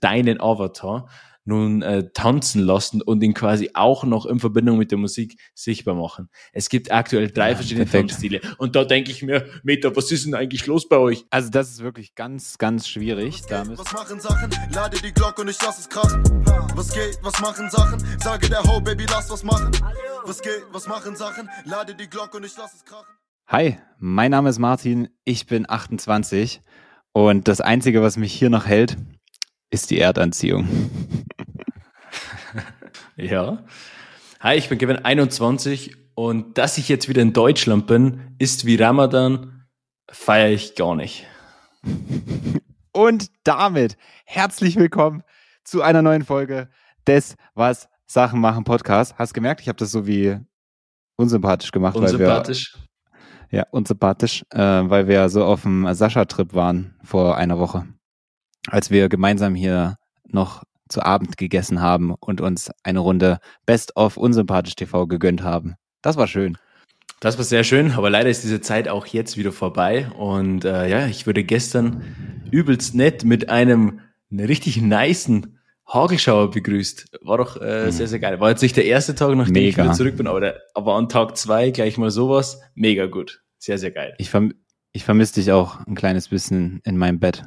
deinen Avatar nun äh, tanzen lassen und ihn quasi auch noch in Verbindung mit der Musik sichtbar machen. Es gibt aktuell drei ja, verschiedene perfekt. Tanzstile und da denke ich mir, Meta, was ist denn eigentlich los bei euch? Also das ist wirklich ganz, ganz schwierig. Was, geht, was machen Sachen? Lade die Glocke und ich lass es krachen. Was geht, was machen Sachen? Sage der Ho, Baby, lass was machen. Was geht, was machen Sachen? Lade die Glocke und ich lass es krachen. Hi, mein Name ist Martin, ich bin 28 und das Einzige, was mich hier noch hält, ist die Erdanziehung. ja. Hi, ich bin Kevin 21 und dass ich jetzt wieder in Deutschland bin, ist wie Ramadan, feiere ich gar nicht. Und damit herzlich willkommen zu einer neuen Folge des Was Sachen machen Podcast. Hast gemerkt, ich habe das so wie unsympathisch gemacht. Unsympathisch. Weil wir, ja, unsympathisch, äh, weil wir so auf dem Sascha-Trip waren vor einer Woche als wir gemeinsam hier noch zu Abend gegessen haben und uns eine Runde Best of Unsympathisch TV gegönnt haben. Das war schön. Das war sehr schön, aber leider ist diese Zeit auch jetzt wieder vorbei. Und äh, ja, ich wurde gestern übelst nett mit einem richtig niceen Hagelschauer begrüßt. War doch äh, mhm. sehr, sehr geil. War jetzt nicht der erste Tag, nachdem mega. ich wieder zurück bin, aber, der, aber an Tag zwei gleich mal sowas. Mega gut. Sehr, sehr geil. Ich, verm ich vermisse dich auch ein kleines bisschen in meinem Bett.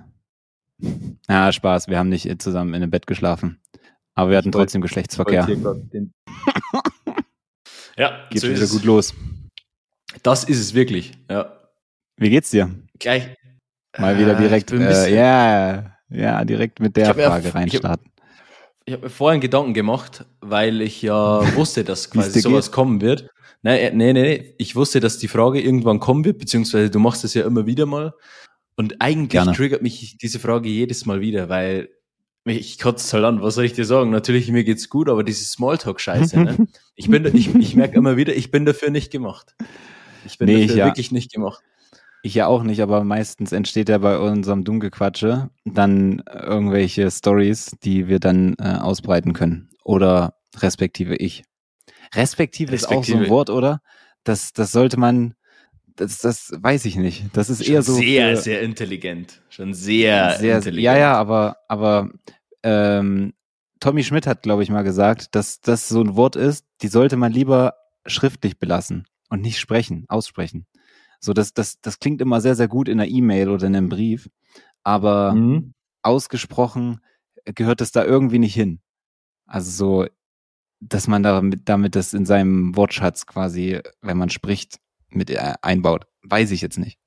Ja, Spaß. Wir haben nicht zusammen in einem Bett geschlafen. Aber wir hatten ich trotzdem wollte, Geschlechtsverkehr. ja, geht so wieder gut los. Das ist es wirklich, ja. Wie geht's dir? Gleich. Mal wieder äh, direkt, äh, ja, ja, direkt mit der Frage ja, reinstarten. Ich habe hab mir vorhin Gedanken gemacht, weil ich ja wusste, dass quasi sowas geht? kommen wird. Nein, äh, nee, nee, nee, ich wusste, dass die Frage irgendwann kommen wird, beziehungsweise du machst es ja immer wieder mal. Und eigentlich Gerne. triggert mich diese Frage jedes Mal wieder, weil ich kotze halt an, was soll ich dir sagen? Natürlich, mir geht's gut, aber diese Smalltalk-Scheiße, ne? Ich bin, ich, ich merke immer wieder, ich bin dafür nicht gemacht. Ich bin nee, dafür ja. wirklich nicht gemacht. Ich ja auch nicht, aber meistens entsteht ja bei unserem Dummgequatsche dann irgendwelche Stories, die wir dann äh, ausbreiten können. Oder respektive ich. Respektive, respektive ist auch so ein Wort, oder? Das, das sollte man das, das weiß ich nicht. Das ist Schon eher so. Sehr, für, sehr intelligent. Schon sehr, sehr intelligent. Ja, ja, aber, aber ähm, Tommy Schmidt hat, glaube ich, mal gesagt, dass das so ein Wort ist, die sollte man lieber schriftlich belassen und nicht sprechen, aussprechen. So, das, das, das klingt immer sehr, sehr gut in einer E-Mail oder in einem Brief, aber mhm. ausgesprochen gehört es da irgendwie nicht hin. Also so, dass man damit, damit das in seinem Wortschatz quasi, wenn man spricht, mit äh, einbaut. Weiß ich jetzt nicht.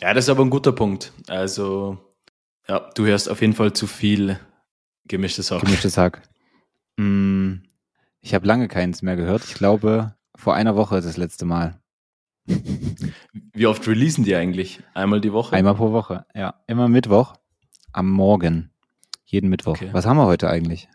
Ja, das ist aber ein guter Punkt. Also, ja, du hörst auf jeden Fall zu viel gemischtes Hack. Gemischtes Hack. Hm, ich habe lange keins mehr gehört. Ich glaube, vor einer Woche ist das letzte Mal. Wie oft releasen die eigentlich? Einmal die Woche? Einmal pro Woche, ja. Immer Mittwoch am Morgen. Jeden Mittwoch. Okay. Was haben wir heute eigentlich?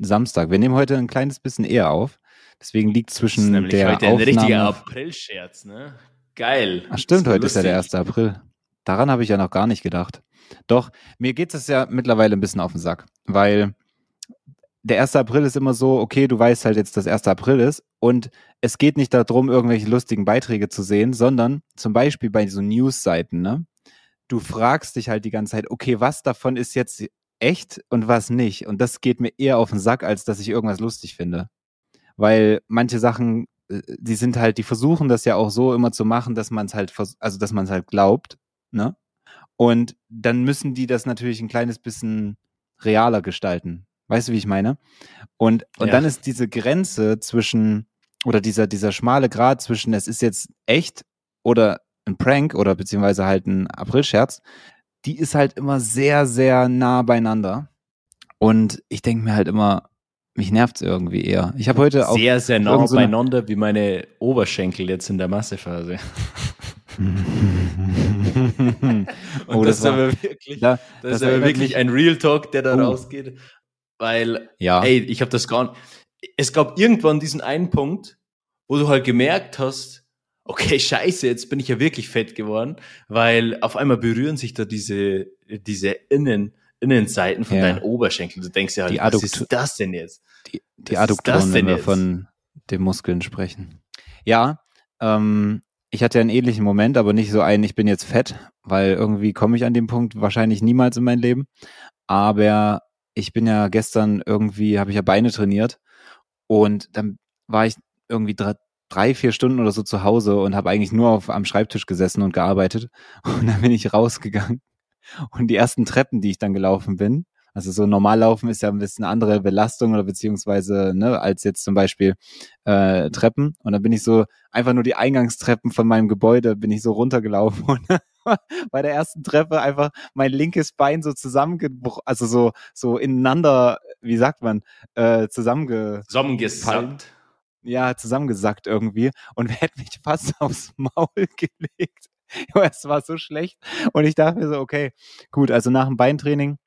Samstag. Wir nehmen heute ein kleines bisschen eher auf. Deswegen liegt zwischen das ist der heute Aufnahme... ein richtiger April-Scherz, ne? Geil. Ach stimmt, heute lustig. ist ja der 1. April. Daran habe ich ja noch gar nicht gedacht. Doch, mir geht es ja mittlerweile ein bisschen auf den Sack, weil der 1. April ist immer so, okay, du weißt halt jetzt, dass 1. April ist und es geht nicht darum, irgendwelche lustigen Beiträge zu sehen, sondern zum Beispiel bei so News-Seiten, ne? Du fragst dich halt die ganze Zeit, okay, was davon ist jetzt echt und was nicht? Und das geht mir eher auf den Sack, als dass ich irgendwas lustig finde weil manche Sachen, äh, die sind halt, die versuchen das ja auch so immer zu machen, dass man es halt, also dass man es halt glaubt, ne? Und dann müssen die das natürlich ein kleines bisschen realer gestalten. Weißt du, wie ich meine? Und, und ja. dann ist diese Grenze zwischen, oder dieser, dieser schmale Grad zwischen, es ist jetzt echt oder ein Prank oder beziehungsweise halt ein Aprilscherz, die ist halt immer sehr, sehr nah beieinander. Und ich denke mir halt immer, mich nervt es irgendwie eher. Ich habe heute auch. Sehr, sehr nah so beieinander wie meine Oberschenkel jetzt in der Massephase. Und oh, das, das, ist aber wirklich, da, das, das ist aber wirklich ein Real Talk, der da oh. rausgeht. Weil, ja. ey, ich habe das gar nicht. Es gab irgendwann diesen einen Punkt, wo du halt gemerkt hast, okay, scheiße, jetzt bin ich ja wirklich fett geworden, weil auf einmal berühren sich da diese, diese Innen, Innenseiten von ja. deinen Oberschenkeln. Du denkst ja halt, was ist das denn jetzt? Die, die Adduktoren, wenn wir jetzt? von den Muskeln sprechen. Ja, ähm, ich hatte einen ähnlichen Moment, aber nicht so einen, ich bin jetzt fett, weil irgendwie komme ich an dem Punkt wahrscheinlich niemals in mein Leben. Aber ich bin ja gestern irgendwie, habe ich ja Beine trainiert und dann war ich irgendwie drei, drei, vier Stunden oder so zu Hause und habe eigentlich nur auf, am Schreibtisch gesessen und gearbeitet. Und dann bin ich rausgegangen. Und die ersten Treppen, die ich dann gelaufen bin, also so normal laufen ist ja ein bisschen andere Belastung oder beziehungsweise, ne, als jetzt zum Beispiel äh, Treppen. Und dann bin ich so einfach nur die Eingangstreppen von meinem Gebäude bin ich so runtergelaufen und bei der ersten Treppe einfach mein linkes Bein so zusammengebrochen, also so, so ineinander, wie sagt man, äh, zusammenge zusammengesackt. Ja, zusammengesackt irgendwie und hätte mich fast aufs Maul gelegt. es war so schlecht. Und ich dachte mir so, okay, gut, also nach dem Beintraining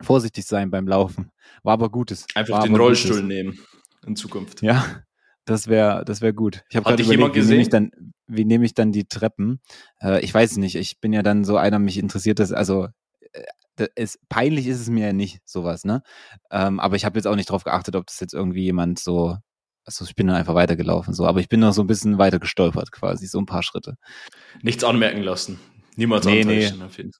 vorsichtig sein beim Laufen. War aber Gutes. Einfach den Rollstuhl Gutes. nehmen in Zukunft. Ja, das wäre das wäre gut. Ich habe gerade überlegt, wie nehme ich dann wie nehme ich dann die Treppen? Äh, ich weiß nicht, ich bin ja dann so einer, mich interessiert das, also äh, ist, peinlich ist es mir ja nicht, sowas, ne? Ähm, aber ich habe jetzt auch nicht drauf geachtet, ob das jetzt irgendwie jemand so, also ich bin dann einfach weitergelaufen, so, aber ich bin noch so ein bisschen weiter gestolpert quasi, so ein paar Schritte. Nichts anmerken lassen. Niemals nee, nee,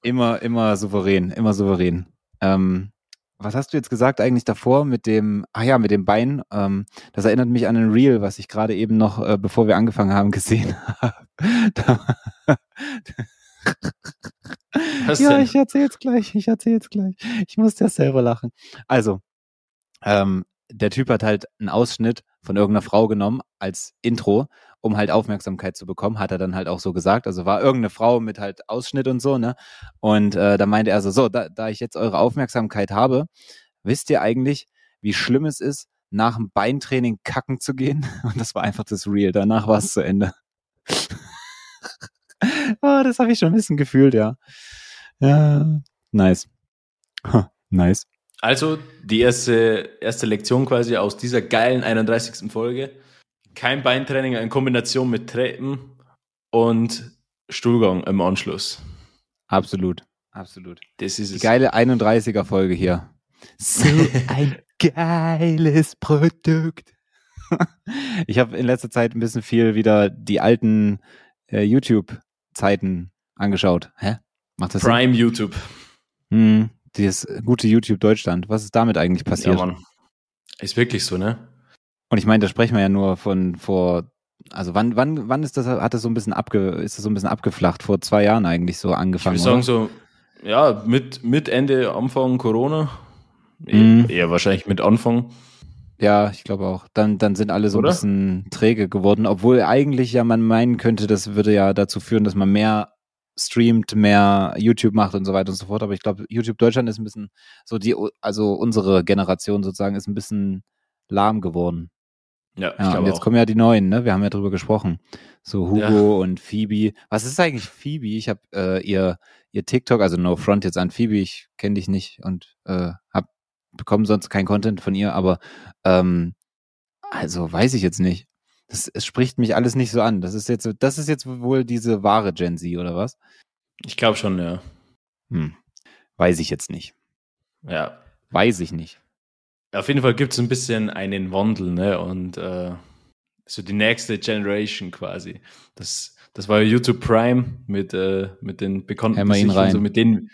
Immer, immer souverän, immer souverän. Ähm, was hast du jetzt gesagt eigentlich davor mit dem, ah ja, mit dem Bein? Ähm, das erinnert mich an ein Reel, was ich gerade eben noch, äh, bevor wir angefangen haben, gesehen habe. ja, ich erzähl's gleich, ich erzähl's gleich. Ich muss ja selber lachen. Also, ähm, der Typ hat halt einen Ausschnitt von irgendeiner Frau genommen als Intro um halt Aufmerksamkeit zu bekommen, hat er dann halt auch so gesagt. Also war irgendeine Frau mit halt Ausschnitt und so, ne? Und äh, da meinte er so, so, da, da ich jetzt eure Aufmerksamkeit habe, wisst ihr eigentlich, wie schlimm es ist, nach dem Beintraining kacken zu gehen? Und das war einfach das Real. Danach war es zu Ende. oh, das habe ich schon ein bisschen gefühlt, ja. Ja, nice. Huh, nice. Also die erste, erste Lektion quasi aus dieser geilen 31. Folge kein Beintraining in Kombination mit Treppen und Stuhlgang im Anschluss. Absolut, absolut. Das ist Die es. geile 31er Folge hier. So ein geiles Produkt. ich habe in letzter Zeit ein bisschen viel wieder die alten äh, YouTube-Zeiten angeschaut. Hä? Macht das Prime Sinn? YouTube. Hm, dieses gute YouTube Deutschland. Was ist damit eigentlich passiert? Ja, Mann. Ist wirklich so, ne? Und ich meine, da sprechen wir ja nur von vor, also wann, wann, wann ist das, hat das so ein bisschen abge, ist das so ein bisschen abgeflacht? Vor zwei Jahren eigentlich so angefangen? Ich würde sagen so, ja, mit, mit Ende, Anfang Corona. Mhm. Eher wahrscheinlich mit Anfang. Ja, ich glaube auch. Dann, dann sind alle so Oder? ein bisschen träge geworden, obwohl eigentlich ja man meinen könnte, das würde ja dazu führen, dass man mehr streamt, mehr YouTube macht und so weiter und so fort. Aber ich glaube, YouTube Deutschland ist ein bisschen so die, also unsere Generation sozusagen ist ein bisschen lahm geworden. Ja, ja und jetzt auch. kommen ja die neuen, ne? Wir haben ja drüber gesprochen. So Hugo ja. und Phoebe. Was ist eigentlich Phoebe? Ich habe äh, ihr ihr TikTok, also No Front jetzt an Phoebe. Ich kenne dich nicht und äh, hab bekommen sonst kein Content von ihr, aber ähm, also weiß ich jetzt nicht. Das, es spricht mich alles nicht so an. Das ist jetzt, das ist jetzt wohl diese wahre Gen Z oder was? Ich glaube schon, ja. Hm. Weiß ich jetzt nicht. Ja. Weiß ich nicht. Auf jeden Fall gibt es ein bisschen einen Wandel, ne? Und äh, so die nächste Generation quasi. Das, das war YouTube Prime mit, äh, mit den bekannten Hämmer ihn rein. so mit denen,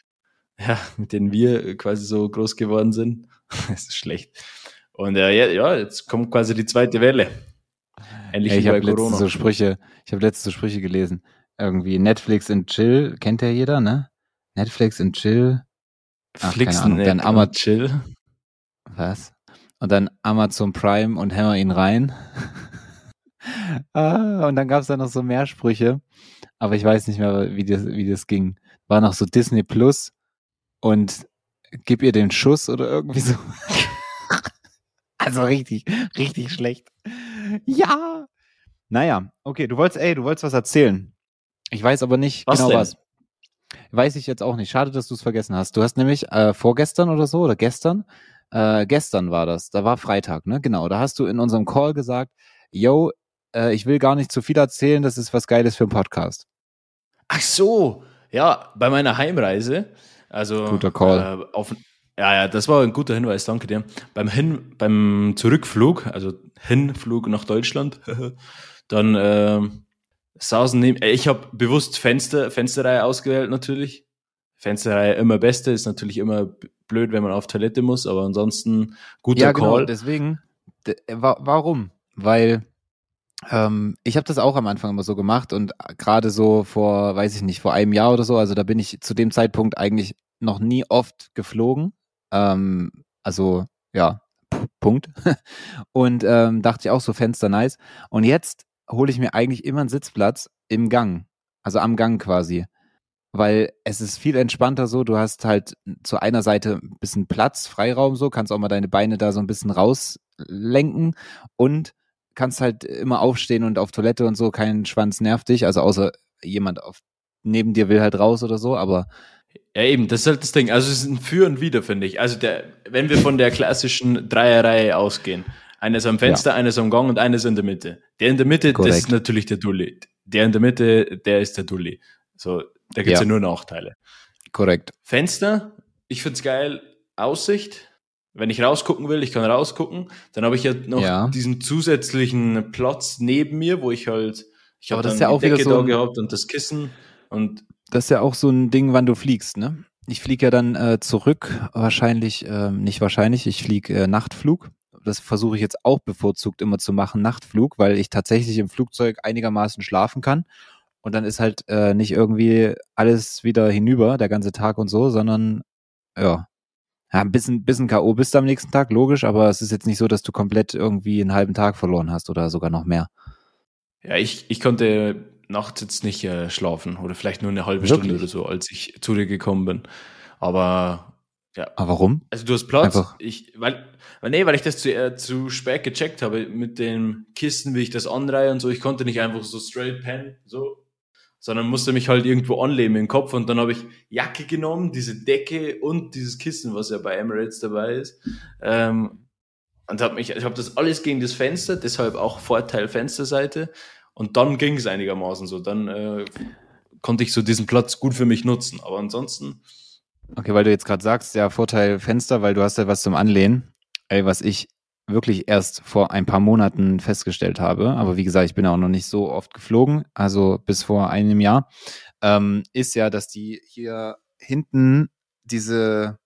ja, mit denen wir quasi so groß geworden sind. das ist schlecht. Und äh, ja, jetzt kommt quasi die zweite Welle. Ähnlich Ey, ich habe letzte so Sprüche, ich habe letzte so Sprüche gelesen. Irgendwie Netflix and Chill, kennt ja jeder, ne? Netflix and Chill. Ach, Flix keine Ahnung, dann Amazon Chill. Was? Und dann Amazon Prime und hämmer ihn rein. ah, und dann gab es da noch so mehr Sprüche. Aber ich weiß nicht mehr, wie das, wie das ging. War noch so Disney Plus und gib ihr den Schuss oder irgendwie so. also richtig, richtig schlecht. Ja. Naja, okay, du wolltest, ey, du wolltest was erzählen. Ich weiß aber nicht was genau denn? was. Weiß ich jetzt auch nicht. Schade, dass du es vergessen hast. Du hast nämlich äh, vorgestern oder so oder gestern äh, gestern war das, da war Freitag, ne? Genau, da hast du in unserem Call gesagt, yo, äh, ich will gar nicht zu viel erzählen, das ist was Geiles für einen Podcast. Ach so, ja, bei meiner Heimreise, also guter Call. Äh, auf, ja, ja, das war ein guter Hinweis, danke dir. Beim Hin, beim Zurückflug, also Hinflug nach Deutschland, dann äh, saßen neben, äh, ich habe bewusst Fenster, Fensterreihe ausgewählt natürlich, Fensterreihe immer beste, ist natürlich immer blöd, wenn man auf Toilette muss, aber ansonsten guter ja, genau, Call. Deswegen, warum? Weil ähm, ich habe das auch am Anfang immer so gemacht und gerade so vor, weiß ich nicht, vor einem Jahr oder so, also da bin ich zu dem Zeitpunkt eigentlich noch nie oft geflogen. Ähm, also ja, Punkt. und ähm, dachte ich auch so Fenster nice. Und jetzt hole ich mir eigentlich immer einen Sitzplatz im Gang, also am Gang quasi. Weil es ist viel entspannter so, du hast halt zu einer Seite ein bisschen Platz, Freiraum so, kannst auch mal deine Beine da so ein bisschen rauslenken und kannst halt immer aufstehen und auf Toilette und so, kein Schwanz nervt dich, also außer jemand auf, neben dir will halt raus oder so, aber ja, eben, das ist halt das Ding. Also es ist ein Für und Wider, finde ich. Also der, wenn wir von der klassischen Dreierreihe ausgehen, eines am Fenster, ja. eines am Gang und eines in der Mitte. Der in der Mitte, Korrekt. das ist natürlich der Dulli. Der in der Mitte, der ist der Dulli. So, da gibt's ja. ja nur Nachteile. Korrekt. Fenster, ich find's geil. Aussicht, wenn ich rausgucken will, ich kann rausgucken. Dann habe ich ja noch ja. diesen zusätzlichen Platz neben mir, wo ich halt, ich habe dann ja die Decke so da gehabt und das Kissen und das ist ja auch so ein Ding, wann du fliegst, ne? Ich fliege ja dann äh, zurück, wahrscheinlich, äh, nicht wahrscheinlich, ich fliege äh, Nachtflug. Das versuche ich jetzt auch bevorzugt immer zu machen, Nachtflug, weil ich tatsächlich im Flugzeug einigermaßen schlafen kann. Und dann ist halt äh, nicht irgendwie alles wieder hinüber, der ganze Tag und so, sondern ja, ja, ein bisschen, bisschen K.O. bist du am nächsten Tag, logisch, aber es ist jetzt nicht so, dass du komplett irgendwie einen halben Tag verloren hast oder sogar noch mehr. Ja, ich, ich konnte nachts jetzt nicht äh, schlafen oder vielleicht nur eine halbe Wirklich? Stunde oder so, als ich zu dir gekommen bin. Aber ja. Aber warum? Also du hast Platz. Einfach. Ich, weil, weil, nee, weil ich das zu, äh, zu spät gecheckt habe mit den Kisten, wie ich das anreihe und so. Ich konnte nicht einfach so straight pennen, so, sondern musste mich halt irgendwo anlehnen im Kopf und dann habe ich Jacke genommen, diese Decke und dieses Kissen, was ja bei Emirates dabei ist. Ähm, und habe mich, ich habe das alles gegen das Fenster, deshalb auch Vorteil Fensterseite. Und dann ging es einigermaßen so. Dann äh, konnte ich so diesen Platz gut für mich nutzen. Aber ansonsten. Okay, weil du jetzt gerade sagst, ja, Vorteil Fenster, weil du hast ja was zum Anlehnen. Ey, was ich wirklich erst vor ein paar Monaten festgestellt habe, aber wie gesagt, ich bin auch noch nicht so oft geflogen, also bis vor einem Jahr, ähm, ist ja, dass die hier hinten diese,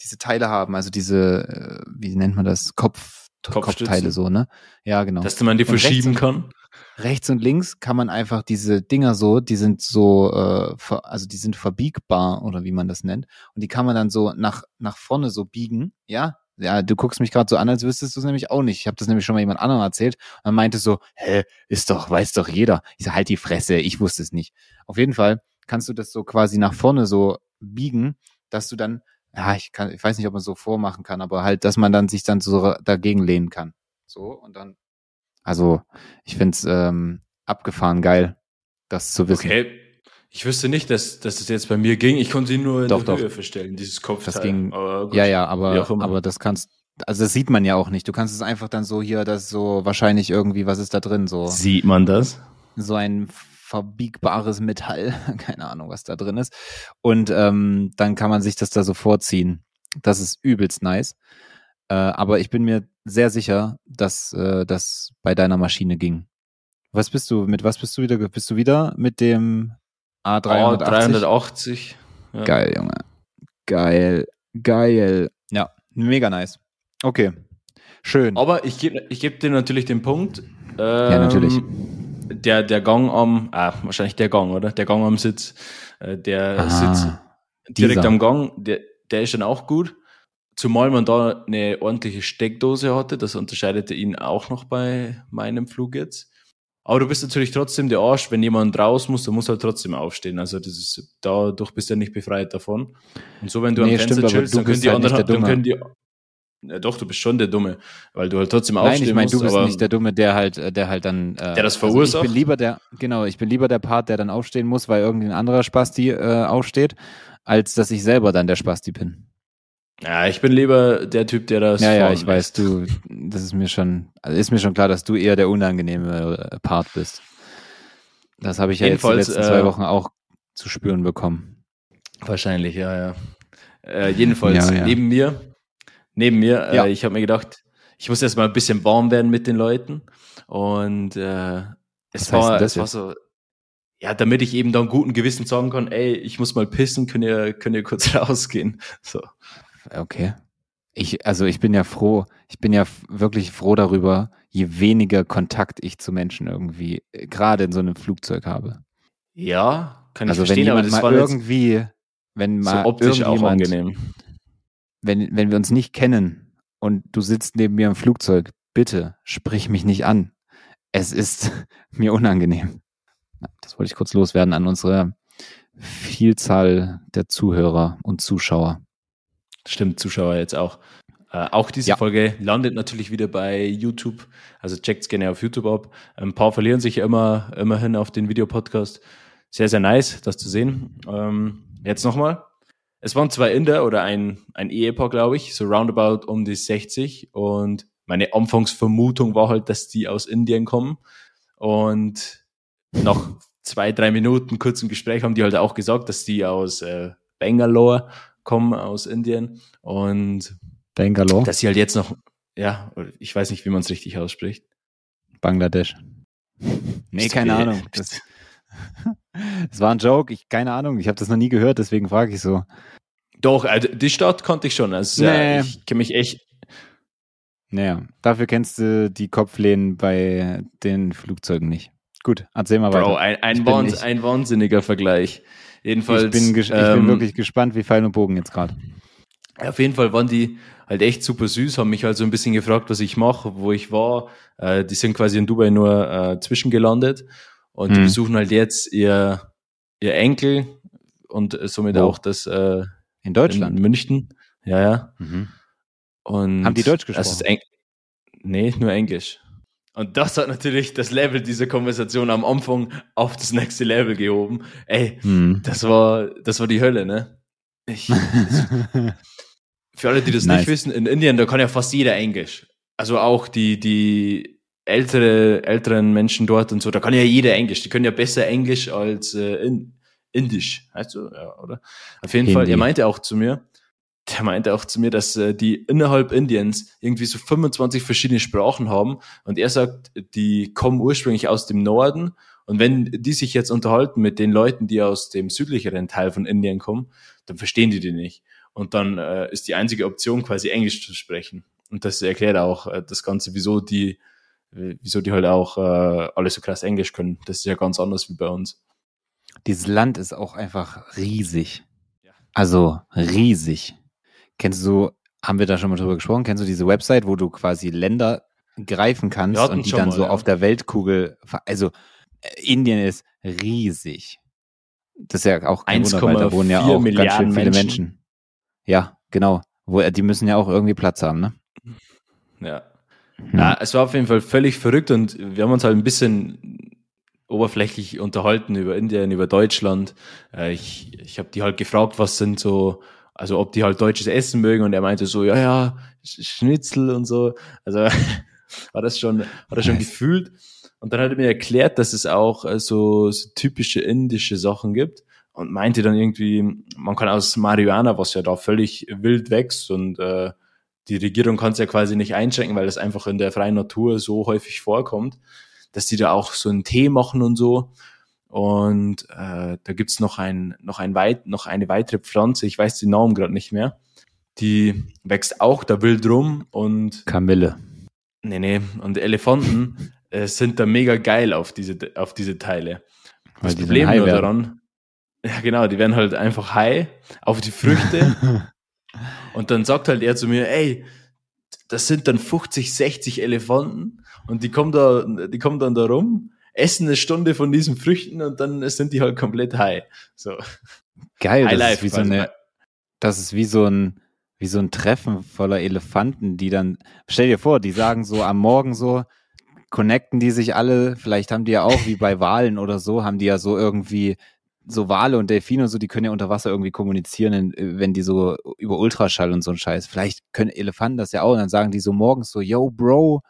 diese Teile haben, also diese, äh, wie nennt man das, Kopf, Kopfteile so, ne? Ja, genau. Dass man die verschieben kann rechts und links kann man einfach diese Dinger so, die sind so, äh, ver, also die sind verbiegbar oder wie man das nennt. Und die kann man dann so nach, nach vorne so biegen, ja. Ja, du guckst mich gerade so an, als wüsstest du es nämlich auch nicht. Ich habe das nämlich schon mal jemand anderem erzählt. Und dann meinte so, hä, ist doch, weiß doch jeder. Ich sag, halt die Fresse, ich wusste es nicht. Auf jeden Fall kannst du das so quasi nach vorne so biegen, dass du dann, ja, ich kann, ich weiß nicht, ob man so vormachen kann, aber halt, dass man dann sich dann so dagegen lehnen kann. So, und dann also ich finde es ähm, abgefahren geil, das zu wissen. Okay. Ich wüsste nicht, dass, dass das jetzt bei mir ging. Ich konnte ihn nur in doch, der doch. Höhe verstellen, dieses Kopfteil. Das ging, ja, ja, aber, aber das kannst, also das sieht man ja auch nicht. Du kannst es einfach dann so hier, das so wahrscheinlich irgendwie, was ist da drin? So sieht man das? So ein verbiegbares Metall, keine Ahnung, was da drin ist. Und ähm, dann kann man sich das da so vorziehen. Das ist übelst nice. Äh, aber ich bin mir sehr sicher, dass äh, das bei deiner Maschine ging. Was bist du, mit was bist du wieder? Bist du wieder mit dem A380? Oh, 380. Ja. Geil, Junge. Geil, geil. Ja, mega nice. Okay, schön. Aber ich gebe ich geb dir natürlich den Punkt. Ähm, ja, natürlich. Der, der Gang am, ah, wahrscheinlich der Gang, oder? Der Gang am Sitz. Äh, der ah, Sitz direkt dieser. am Gang, der, der ist dann auch gut. Zumal man da eine ordentliche Steckdose hatte, das unterscheidete ihn auch noch bei meinem Flug jetzt. Aber du bist natürlich trotzdem der Arsch, wenn jemand raus muss, dann muss halt trotzdem aufstehen. Also das ist, dadurch bist du ja nicht befreit davon. Und so, wenn du nee, am Fenster stimmt, chillst, dann können die halt anderen, dann können die, ja, doch, du bist schon der Dumme, weil du halt trotzdem aufstehen Nein, ich meine, du bist nicht der Dumme, der halt, äh, der halt dann, äh, der das verursacht. Also ich bin lieber der, genau, ich bin lieber der Part, der dann aufstehen muss, weil irgendein anderer Spasti äh, aufsteht, als dass ich selber dann der Spasti bin. Ja, ich bin lieber der Typ, der das. Ja, ja, ich weiß, du, das ist mir schon, also ist mir schon klar, dass du eher der unangenehme äh, Part bist. Das habe ich ja jetzt die letzten äh, zwei Wochen auch zu spüren bekommen. Wahrscheinlich, ja, ja. Äh, jedenfalls, ja, ja. neben mir, neben mir, äh, ja. ich habe mir gedacht, ich muss erst mal ein bisschen warm werden mit den Leuten. Und äh, es, war, es war so, ja, damit ich eben dann guten Gewissen sagen kann, ey, ich muss mal pissen, könnt ihr, könnt ihr kurz rausgehen. So. Okay. Ich, also ich bin ja froh, ich bin ja wirklich froh darüber, je weniger Kontakt ich zu Menschen irgendwie äh, gerade in so einem Flugzeug habe. Ja, kann ich also verstehen, wenn aber das war irgendwie, wenn mal so optisch auch angenehm. Wenn, wenn wir uns nicht kennen und du sitzt neben mir im Flugzeug, bitte sprich mich nicht an. Es ist mir unangenehm. Das wollte ich kurz loswerden an unsere Vielzahl der Zuhörer und Zuschauer. Stimmt, Zuschauer jetzt auch. Äh, auch diese Ja. Folge landet natürlich wieder bei YouTube. Also checkt's gerne auf YouTube ab. Ein paar verlieren sich immer, immerhin auf den Videopodcast. Sehr, sehr nice, das zu sehen. Ähm, jetzt nochmal. Es waren zwei Inder oder ein, ein Ehepaar, glaube ich, so roundabout um die 60. Und meine Anfangsvermutung war halt, dass die aus Indien kommen. Und nach zwei, drei Minuten kurzen Gespräch haben die halt auch gesagt, dass die aus äh, Bangalore kommen, aus Indien. Und Bangalore, dass sie halt jetzt noch, ja, ich weiß nicht, wie man es richtig ausspricht. Bangladesch. Nee, keine Ahnung. Das, das war ein Joke, ich keine Ahnung, ich habe das noch nie gehört, deswegen frage ich so. Doch, also die Stadt konnte ich schon. Also Nee. ja, ich kenne mich echt. Naja, dafür kennst du die Kopflehnen bei den Flugzeugen nicht. Gut, erzähl mal Bro, weiter. ein, ein, bin Wahns, ein wahnsinniger Vergleich. Jedenfalls. ich bin, ich bin ähm, wirklich gespannt wie Pfeil und Bogen jetzt gerade. Auf jeden Fall waren die halt echt super süß, haben mich halt so ein bisschen gefragt, was ich mache, wo ich war. Äh, die sind quasi in Dubai nur äh, zwischengelandet und die Mhm. besuchen halt jetzt ihr, ihr Enkel und äh, somit Wo? auch das äh, In Deutschland. in München. Ja, ja. Mhm. Und Haben die Deutsch Das ist gesprochen? Eng nee, nur Englisch. Und das hat natürlich das Level dieser Konversation am Anfang auf das nächste Level gehoben. Ey, Mhm. das war, das war die Hölle, ne? Ich, für alle, die das Nice. nicht wissen, in Indien, da kann ja fast jeder Englisch. Also auch die, die ältere, älteren Menschen dort und so, da kann ja jeder Englisch. Die können ja besser Englisch als äh, in, Indisch, heißt so, ja, oder? Auf jeden Fall, Hindi. er meinte auch zu mir, der meinte auch zu mir, dass äh, die innerhalb Indiens irgendwie so 25 verschiedene Sprachen haben und er sagt, die kommen ursprünglich aus dem Norden und wenn die sich jetzt unterhalten mit den Leuten, die aus dem südlicheren Teil von Indien kommen, dann verstehen die die nicht. Und dann äh, ist die einzige Option quasi Englisch zu sprechen. Und das erklärt auch äh, das Ganze, wieso die, wieso die halt auch äh, alle so krass Englisch können. Das ist ja ganz anders wie bei uns. Dieses Land ist auch einfach riesig. Ja. Also riesig. Kennst du, haben wir da schon mal drüber gesprochen, kennst du diese Website, wo du quasi Länder greifen kannst und die dann mal, so ja. auf der Weltkugel, also äh, Indien ist riesig. Das ist ja auch kein Wunder, weil da wohnen ja 1,4 auch ganz schön Milliarden viele Menschen. Menschen. Ja, genau. Wo, die müssen ja auch irgendwie Platz haben, ne? Ja. Ja, es war auf jeden Fall völlig verrückt und wir haben uns halt ein bisschen oberflächlich unterhalten über Indien, über Deutschland. Äh, ich ich habe die halt gefragt, was sind so, also ob die halt deutsches Essen mögen und er meinte so, ja, ja, Sch- Schnitzel und so. Also war das schon, war das schon Nice. gefühlt. Und dann hat er mir erklärt, dass es auch äh, so, so typische indische Sachen gibt und meinte dann irgendwie, man kann aus Marihuana, was ja da völlig wild wächst und äh, die Regierung kann es ja quasi nicht einschränken, weil das einfach in der freien Natur so häufig vorkommt, dass die da auch so einen Tee machen und so. Und äh, da gibt's noch ein, noch ein weit, noch eine weitere Pflanze, ich weiß den Namen gerade nicht mehr. Die wächst auch da wild rum und Kamille. nee, nee, und Elefanten äh, sind da mega geil auf diese, auf diese Teile. Das die Problem nur daran, ja genau, die werden halt einfach high auf die Früchte und dann sagt halt er zu mir, ey, das sind dann 50, 60 Elefanten und die kommen da, die kommen dann da rum, essen eine Stunde von diesen Früchten und dann sind die halt komplett high. So. Geil, High das Life ist wie so eine, das ist wie so ein, wie so ein Treffen voller Elefanten, die dann, stell dir vor, die sagen so am Morgen so, connecten die sich alle, vielleicht haben die ja auch wie bei Walen oder so, haben die ja so irgendwie so Wale und Delfine und so, die können ja unter Wasser irgendwie kommunizieren, in- wenn die so über Ultraschall und so ein Scheiß. Vielleicht können Elefanten das ja auch und dann sagen die so morgens so, yo, Bro,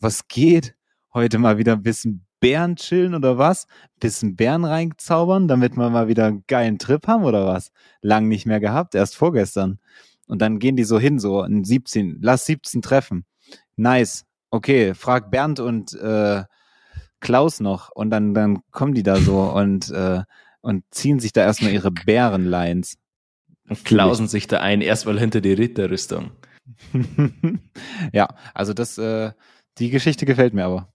was geht? Heute mal wieder ein bisschen Bären chillen oder was? Bisschen Bären reinzaubern, damit wir mal wieder einen geilen Trip haben oder was? Lang nicht mehr gehabt, erst vorgestern. Und dann gehen die so hin, so ein 17, lass 17 treffen. Nice. Okay, frag Bernd und äh, Klaus noch und dann, dann kommen die da so und, äh, und ziehen sich da erstmal ihre Bärenlines. Und klausen sich da ein, erstmal hinter die Ritterrüstung. ja, also das, äh, die Geschichte gefällt mir aber.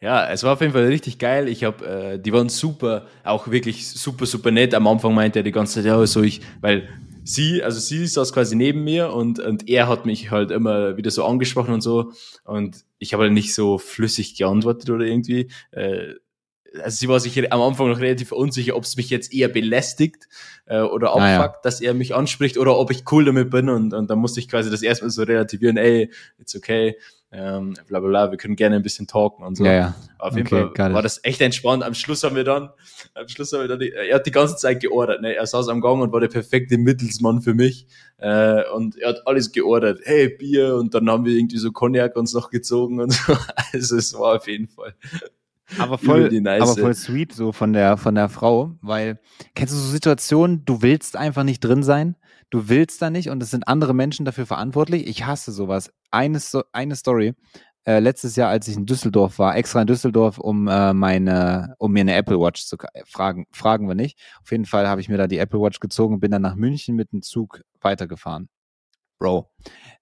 Ja, es war auf jeden Fall richtig geil. Ich habe, äh, die waren super, auch wirklich super, super nett. Am Anfang meinte er die ganze Zeit, ja, so ich, weil sie, also sie saß quasi neben mir und, und er hat mich halt immer wieder so angesprochen und so. Und ich habe halt nicht so flüssig geantwortet oder irgendwie. Äh, also sie war sich am Anfang noch relativ unsicher, ob es mich jetzt eher belästigt äh, oder abfuckt, ah, ja. dass er mich anspricht oder ob ich cool damit bin und, und dann musste ich quasi das erstmal so relativieren, ey, it's okay, ähm, bla bla bla, wir können gerne ein bisschen talken und so. Ja, ja. Auf jeden okay, Fall war das echt entspannt. Am Schluss haben wir dann, am Schluss haben wir dann, die, er hat die ganze Zeit geordert, ne? er saß am Gang und war der perfekte Mittelsmann für mich äh, und er hat alles geordert, hey, Bier und dann haben wir irgendwie so Cognac uns noch gezogen und so, also es war auf jeden Fall aber voll, nice. aber voll sweet so von der, von der Frau, weil kennst du so Situationen, du willst einfach nicht drin sein, du willst da nicht und es sind andere Menschen dafür verantwortlich. Ich hasse sowas. Eine, eine Story. Äh, letztes Jahr, als ich in Düsseldorf war, extra in Düsseldorf, um äh, meine, um mir eine Apple Watch zu fragen, fragen wir nicht. Auf jeden Fall habe ich mir da die Apple Watch gezogen und bin dann nach München mit dem Zug weitergefahren. Bro,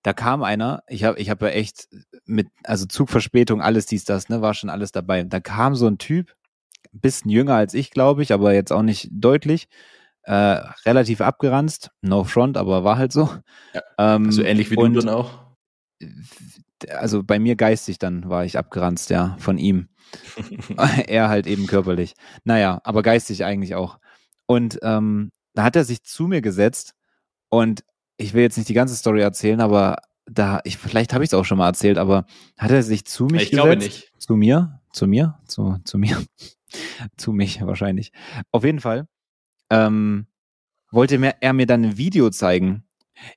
da kam einer, ich habe ich hab ja echt mit, also Zugverspätung, alles dies, das, ne, war schon alles dabei. Da kam so ein Typ, bisschen jünger als ich, glaube ich, aber jetzt auch nicht deutlich, äh, relativ abgeranzt, no front, aber war halt so. Ja, ähm, also ähnlich wie du dann auch. Also bei mir geistig dann war ich abgeranzt, ja, von ihm. er halt eben körperlich. Naja, aber geistig eigentlich auch. Und ähm, da hat er sich zu mir gesetzt und ich will jetzt nicht die ganze Story erzählen, aber da, ich, vielleicht habe ich es auch schon mal erzählt, aber hat er sich zu mich ich gesetzt? glaube nicht. Zu mir? Zu mir? Zu, zu mir? zu mich wahrscheinlich. Auf jeden Fall ähm, wollte mir, er mir dann ein Video zeigen.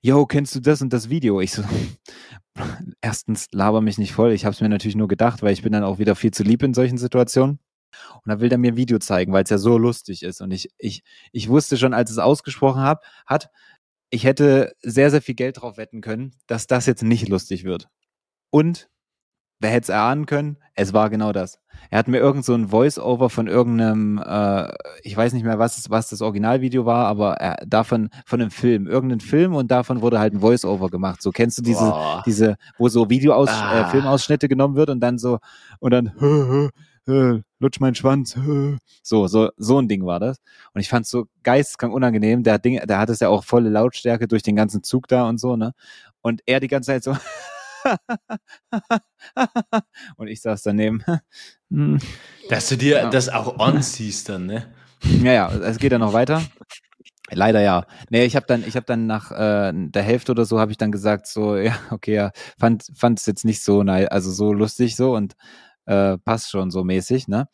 Yo, kennst du das und das Video? Ich so, erstens laber mich nicht voll. Ich habe es mir natürlich nur gedacht, weil ich bin dann auch wieder viel zu lieb in solchen Situationen. Und dann will er mir ein Video zeigen, weil es ja so lustig ist. Und ich, ich, ich wusste schon, als es ausgesprochen hab, hat, ich hätte sehr, sehr viel Geld drauf wetten können, dass das jetzt nicht lustig wird. Und wer hätte es erahnen können? Es war genau das. Er hat mir irgend so ein Voice-Over von irgendeinem, äh, ich weiß nicht mehr, was, was das Originalvideo war, aber er, davon, von einem Film, irgendein Film und davon wurde halt ein Voice-Over gemacht. So kennst du diese, Boah. diese, wo so Videoaus, äh, ah. äh, Filmausschnitte genommen wird und dann so, und dann, äh, lutsch meinen Schwanz. Äh. So, so, so ein Ding war das. Und ich fand es so geisteskrank unangenehm. Der Ding, der hat es ja auch volle Lautstärke durch den ganzen Zug da und so, ne? Und er die ganze Zeit so. und ich saß daneben. Hm. Dass du dir ja. das auch anziehst dann, ne? Ja, ja, es geht ja noch weiter. Leider ja. Nee, ich habe dann, ich habe dann nach äh, der Hälfte oder so habe ich dann gesagt so, ja, okay, ja, fand fand es jetzt nicht so nein, also so lustig so und äh, passt schon so mäßig, ne?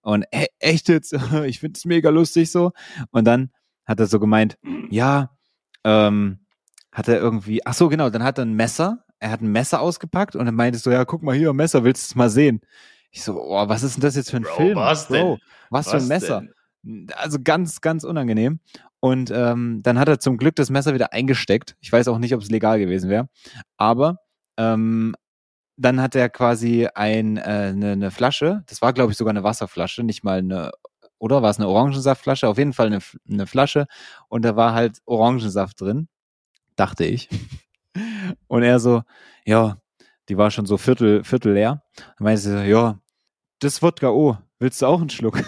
Und e echt jetzt, ich finde es mega lustig so. Und dann hat er so gemeint, ja, ähm, hat er irgendwie, ach so, genau, dann hat er ein Messer, er hat ein Messer ausgepackt und er meinte so, ja, guck mal hier, Messer, willst du es mal sehen? Ich so, oh, was ist denn das jetzt für ein Bro, Film? Was Bro, denn? was, was für ein Messer? Denn? Also ganz, ganz unangenehm. Und ähm, dann hat er zum Glück das Messer wieder eingesteckt. Ich weiß auch nicht, ob es legal gewesen wäre. Aber ähm, dann hat er quasi ein, äh, eine, eine Flasche, das war glaube ich sogar eine Wasserflasche, nicht mal eine, oder war es eine Orangensaftflasche? Auf jeden Fall eine, eine Flasche und da war halt Orangensaft drin, dachte ich. Und er so, ja, die war schon so viertel, viertel leer. Dann meinte sie, ja, das Wodka O, willst du auch einen Schluck?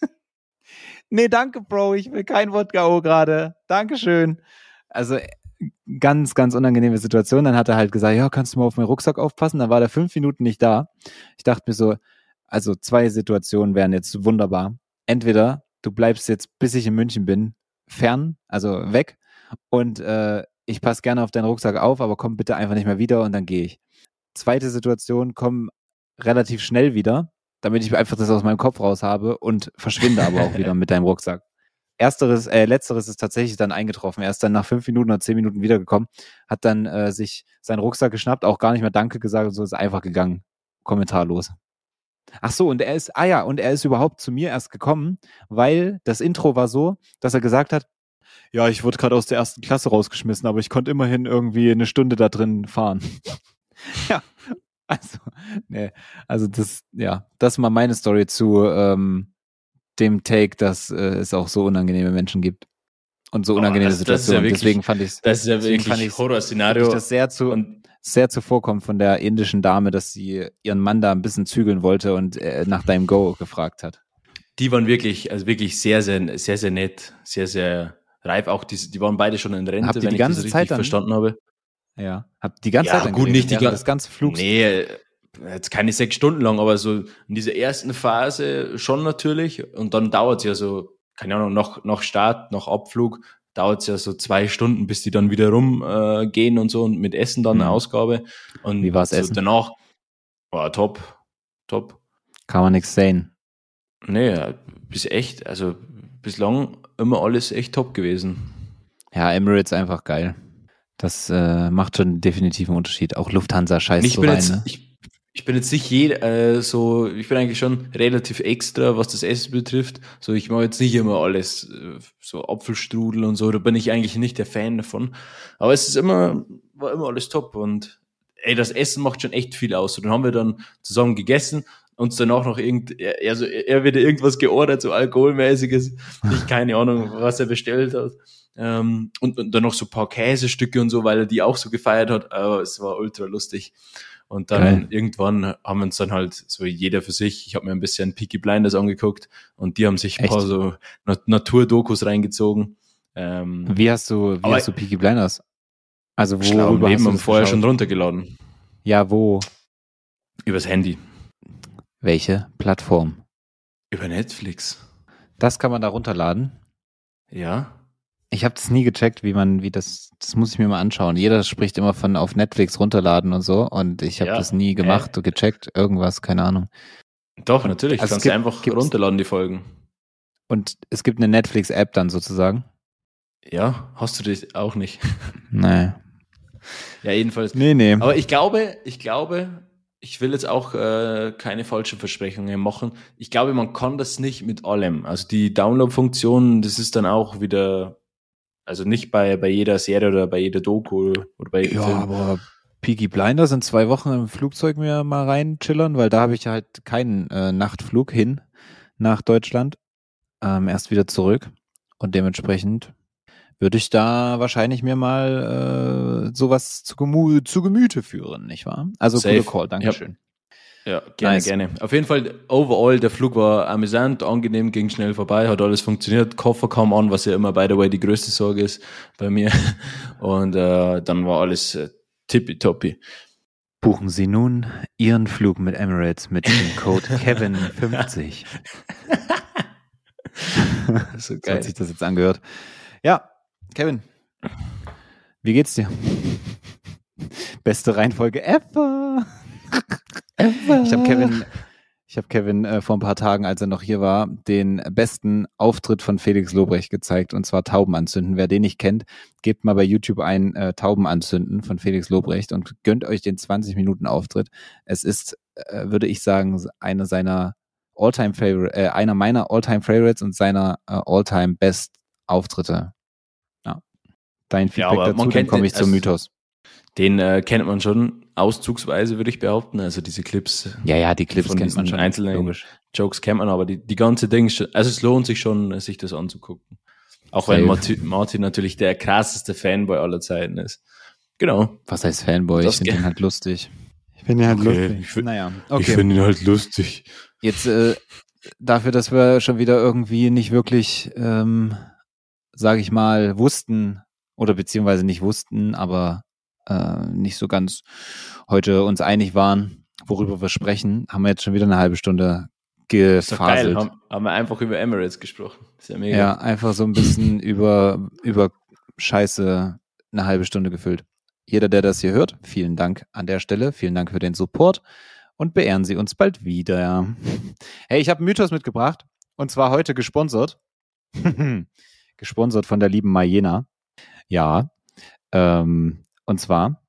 nee, danke, Bro, ich will kein Wodka O gerade. Dankeschön. Also ganz, ganz unangenehme Situation. Dann hat er halt gesagt, ja, kannst du mal auf meinen Rucksack aufpassen? Dann war der fünf Minuten nicht da. Ich dachte mir so, also zwei Situationen wären jetzt wunderbar. Entweder du bleibst jetzt, bis ich in München bin, fern, also weg und äh, ich passe gerne auf deinen Rucksack auf, aber komm bitte einfach nicht mehr wieder und dann gehe ich. Zweite Situation, komm relativ schnell wieder, damit ich einfach das aus meinem Kopf raus habe und verschwinde aber auch wieder mit deinem Rucksack. Ersteres, äh, letzteres ist tatsächlich dann eingetroffen. Er ist dann nach fünf Minuten oder zehn Minuten wiedergekommen, hat dann äh, sich seinen Rucksack geschnappt, auch gar nicht mehr Danke gesagt und so ist einfach gegangen. Kommentarlos. Ach so, und er ist, ah ja, und er ist überhaupt zu mir erst gekommen, weil das Intro war so, dass er gesagt hat, ja, ich wurde gerade aus der ersten Klasse rausgeschmissen, aber ich konnte immerhin irgendwie eine Stunde da drin fahren. ja. Also, nee, also das, ja, das ist mal meine Story zu ähm, dem Take, dass äh, es auch so unangenehme Menschen gibt und so unangenehme das- das ist ja Situationen. wirklich- deswegen fand ich Das ist ja wirklich Horrorszenario. das sehr zu Und sehr zuvorkommt von der indischen Dame, dass sie ihren Mann da ein bisschen zügeln wollte und äh, nach deinem Go gefragt hat. die waren wirklich, also wirklich sehr, sehr, sehr, sehr nett, sehr, sehr reif. Auch die, die waren beide schon in Rente, Habt wenn die ich das ganze richtig Zeit dann- verstanden habe. Ja. Hab die ganze Ja, Zeit gut, nicht die während gan- des ganzen Flugs. Nee, jetzt keine sechs Stunden lang, aber so in dieser ersten Phase schon natürlich. Und dann dauert es ja so, keine Ahnung, nach, nach Start, nach Abflug, dauert es ja so zwei Stunden, bis die dann wieder rumgehen äh, gehen und so und mit Essen dann eine Mhm. Ausgabe. Und Wie war's so Essen? danach war top, top. Kann man nichts sehen. Nee, bis echt, also bislang immer alles echt top gewesen. Ja, Emirates einfach geil. Das äh, macht schon definitiv einen Unterschied. Auch Lufthansa scheißt ich so rein, jetzt, ne? ich, ich bin jetzt nicht je, äh, so, ich bin eigentlich schon relativ extra, was das Essen betrifft. So, ich mache jetzt nicht immer alles, äh, so Apfelstrudel und so, da bin ich eigentlich nicht der Fan davon. Aber es ist immer, war immer alles top und ey, das Essen macht schon echt viel aus. Und dann haben wir dann zusammen gegessen, uns danach noch irgend, also er wird irgendwas geordert, so alkoholmäßiges, ich keine Ahnung, was er bestellt hat. Ähm, und, und dann noch so ein paar Käsestücke und so, weil er die auch so gefeiert hat. Aber es war ultra lustig. Und dann Geil. irgendwann haben wir uns dann halt so jeder für sich, ich habe mir ein bisschen Peaky Blinders angeguckt und die haben sich ein Echt? paar so Na- Naturdokus reingezogen. Ähm, Wie hast du, wie hast du Peaky Blinders? Also wo worüber Leben hast du haben das vorher schon runtergeladen. Ja, wo? Übers Handy. Welche Plattform? Über Netflix. Das kann man da runterladen. Ja. Ich habe das nie gecheckt, wie man, wie das, das muss ich mir mal anschauen. Jeder spricht immer von auf Netflix runterladen und so und ich habe Ja, das nie gemacht, äh. gecheckt, irgendwas, keine Ahnung. Doch, natürlich. also kannst du einfach runterladen, die Folgen. Und es gibt eine Netflix-App dann sozusagen. Ja, hast du das auch nicht. Nee. Ja, jedenfalls. Nee, nee. Aber ich glaube, ich glaube, ich will jetzt auch äh, keine falschen Versprechungen machen. Ich glaube, man kann das nicht mit allem. Also die Download-Funktion, das ist dann auch wieder, also nicht bei, bei jeder Serie oder bei jeder Doku oder bei jedem Ja, Film. aber Peaky Blinders in zwei Wochen im Flugzeug mir mal rein chillern, weil da habe ich halt keinen äh, Nachtflug hin nach Deutschland. Ähm, erst wieder zurück. Und dementsprechend würde ich da wahrscheinlich mir mal äh, sowas zu, Gemü zu Gemüte führen, nicht wahr? Also Safe. Call, Dankeschön. Ja, gerne, Nice. gerne. Auf jeden Fall, overall, der Flug war amüsant, angenehm, ging schnell vorbei, hat alles funktioniert, Koffer kam an, was ja immer, by the way, die größte Sorge ist bei mir. Und äh, dann war alles äh, tippitoppi. Buchen Sie nun Ihren Flug mit Emirates mit dem Code Kevin50. So So hat sich das jetzt angehört. Ja, Kevin, wie geht's dir? Beste Reihenfolge ever. Ich habe Kevin, ich habe Kevin äh, vor ein paar Tagen, als er noch hier war, den besten Auftritt von Felix Lobrecht gezeigt und zwar Tauben anzünden. Wer den nicht kennt, gebt mal bei YouTube ein äh, Tauben anzünden von Felix Lobrecht und gönnt euch den 20 Minuten Auftritt. Es ist, äh, würde ich sagen, eine seiner Alltime Favorite, äh, einer meiner Alltime Favorites und seiner äh, Alltime Best Auftritte. Ja. Dein Feedback man dazu, dann komme ich zum Mythos. Den äh, kennt man schon auszugsweise, würde ich behaupten. Also diese Clips, Ja, ja, die Clips von kennt man diesen schon. einzelnen logisch. Jokes kennt man, aber die, die ganze Ding, ist schon- also es lohnt sich schon, sich das anzugucken. Auch wenn Safe. Martin, Martin natürlich der krasseste Fanboy aller Zeiten ist. Genau. Was heißt Fanboy? Ich Das finde ge- ihn halt lustig. Ich finde ihn halt Okay, lustig. ich find- naja, okay. ihn halt lustig. Jetzt äh, dafür, dass wir schon wieder irgendwie nicht wirklich, ähm, sage ich mal, wussten oder beziehungsweise nicht wussten, aber äh, nicht so ganz heute uns einig waren, worüber wir sprechen, haben wir jetzt schon wieder eine halbe Stunde doch geil. gefaselt. Haben, haben wir einfach über Emirates gesprochen. Ist ja mega. Ja, einfach so ein bisschen über, über Scheiße eine halbe Stunde gefüllt. Jeder, der das hier hört, vielen Dank an der Stelle. Vielen Dank für den Support und beehren Sie uns bald wieder. Hey, ich habe einen Mythos mitgebracht und zwar heute gesponsert. gesponsert von der lieben Mayena. Ja. Ähm, und zwar,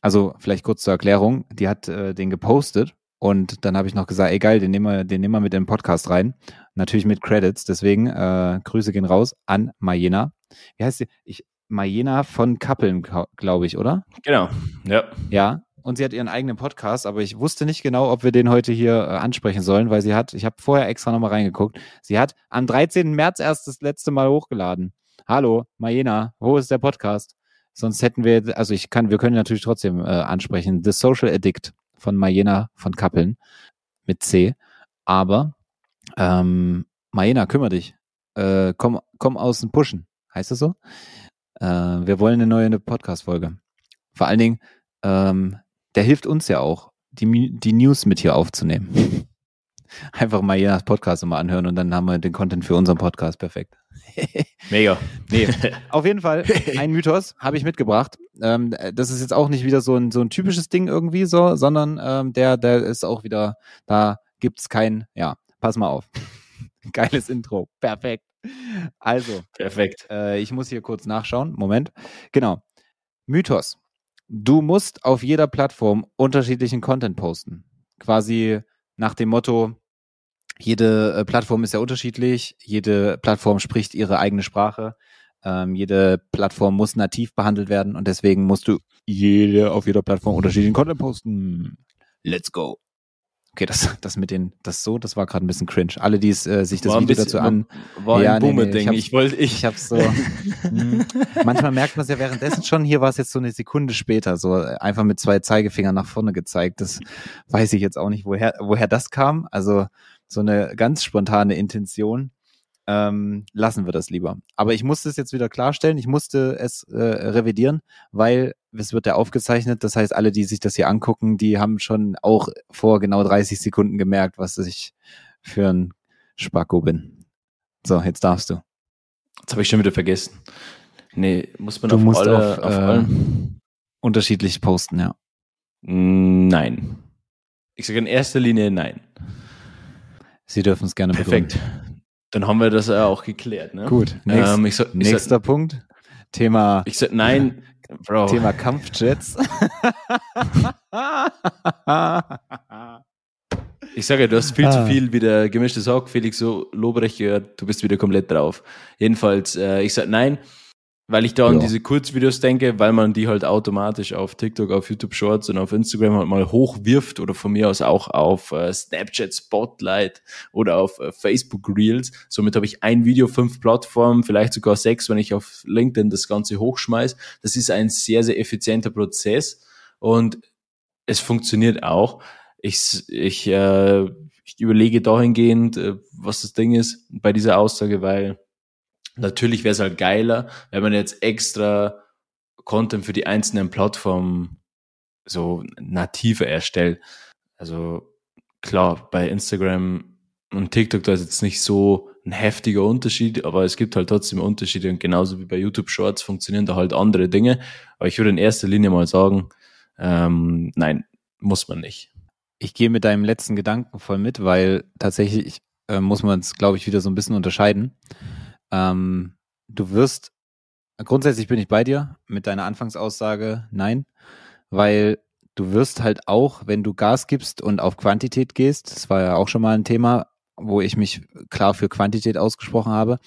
also vielleicht kurz zur Erklärung, die hat äh, den gepostet und dann habe ich noch gesagt, ey geil, den nehmen wir, den nehmen wir mit in den Podcast rein. Natürlich mit Credits, deswegen äh, Grüße gehen raus an Mayena. Wie heißt sie? Ich, Mayena von Kappeln, glaube ich, oder? Genau. Ja. Ja. und sie hat ihren eigenen Podcast, aber ich wusste nicht genau, ob wir den heute hier äh, ansprechen sollen, weil sie hat, ich habe vorher extra nochmal reingeguckt, sie hat am 13. März erst das letzte Mal hochgeladen. Hallo, Mayena, wo ist der Podcast? Sonst hätten wir, also ich kann, wir können natürlich trotzdem äh, ansprechen, The Social Addict von Mayena von Kappeln mit C. Aber ähm, Mayena, kümmere dich. Äh, komm, komm aus dem Pushen. Heißt das so? Äh, wir wollen eine neue Podcast-Folge. Vor allen Dingen, ähm, der hilft uns ja auch, die, die News mit hier aufzunehmen. Einfach mal Jenas Podcast immer anhören und dann haben wir den Content für unseren Podcast. Perfekt. Mega. Nee, auf jeden Fall ein Mythos habe ich mitgebracht. Ähm, das ist jetzt auch nicht wieder so ein, so ein typisches Ding irgendwie so, sondern ähm, der, der ist auch wieder, da gibt's kein, ja, pass mal auf. Geiles Intro. Perfekt. Also. Perfekt. Äh, ich muss hier kurz nachschauen. Moment. Genau. Mythos. Du musst auf jeder Plattform unterschiedlichen Content posten. Quasi nach dem Motto, jede äh, Plattform ist ja unterschiedlich, jede Plattform spricht ihre eigene Sprache, ähm, jede Plattform muss nativ behandelt werden und deswegen musst du jede auf jeder Plattform unterschiedlichen Content posten. Let's go. Okay, das, das mit den, das so, das war gerade ein bisschen cringe. Alle, die es, äh, sich das War Video bisschen- dazu an, War Ja, ein nee, nee, Boomer-Ding. ich wollte, ich, ich hab's so. Hm. Manchmal merkt man es ja währenddessen schon. Hier war es jetzt so eine Sekunde später, so äh, einfach mit zwei Zeigefingern nach vorne gezeigt. Das weiß ich jetzt auch nicht, woher, woher das kam. Also so eine ganz spontane Intention. Ähm, lassen wir das lieber. Aber ich musste es jetzt wieder klarstellen. Ich musste es äh, revidieren, weil es wird ja aufgezeichnet. Das heißt, alle, die sich das hier angucken, die haben schon auch vor genau 30 Sekunden gemerkt, was ich für ein Spacko bin. So, jetzt darfst du. jetzt habe ich schon wieder vergessen. Nee, muss man Du auf musst alle, auf, auf, äh, allen? Unterschiedlich posten, ja. Nein. Ich sage in erster Linie nein. Sie dürfen es gerne begründen. Perfekt. Dann haben wir das ja auch geklärt. Ne? Gut, nächst, Ähm, so, nächster sag, Punkt. Thema, ich sag, nein, Bro. Thema Kampfjets. Ich sage ja, du hast viel Ah. zu viel wieder gemischtes Hack, Felix, so Lobrecht gehört, du bist wieder komplett drauf. Jedenfalls, äh, ich sag nein, weil ich da an Ja. diese Kurzvideos denke, weil man die halt automatisch auf TikTok, auf YouTube Shorts und auf Instagram halt mal hochwirft oder von mir aus auch auf äh, Snapchat Spotlight oder auf äh, Facebook Reels. Somit habe ich ein Video, fünf Plattformen, vielleicht sogar sechs, wenn ich auf LinkedIn das Ganze hochschmeiß. Das ist ein sehr, sehr effizienter Prozess und es funktioniert auch. Ich, ich, äh, ich überlege dahingehend, äh, was das Ding ist bei dieser Aussage, weil natürlich wäre es halt geiler, wenn man jetzt extra Content für die einzelnen Plattformen so nativer erstellt. Also klar, bei Instagram und TikTok, da ist jetzt nicht so ein heftiger Unterschied, aber es gibt halt trotzdem Unterschiede und genauso wie bei YouTube Shorts funktionieren da halt andere Dinge. Aber ich würde in erster Linie mal sagen, ähm, nein, muss man nicht. Ich gehe mit deinem letzten Gedanken voll mit, weil tatsächlich äh, muss man es, glaube ich, wieder so ein bisschen unterscheiden. Ähm, du wirst, grundsätzlich bin ich bei dir mit deiner Anfangsaussage, nein, weil du wirst halt auch, wenn du Gas gibst und auf Quantität gehst, das war ja auch schon mal ein Thema, wo ich mich klar für Quantität ausgesprochen habe,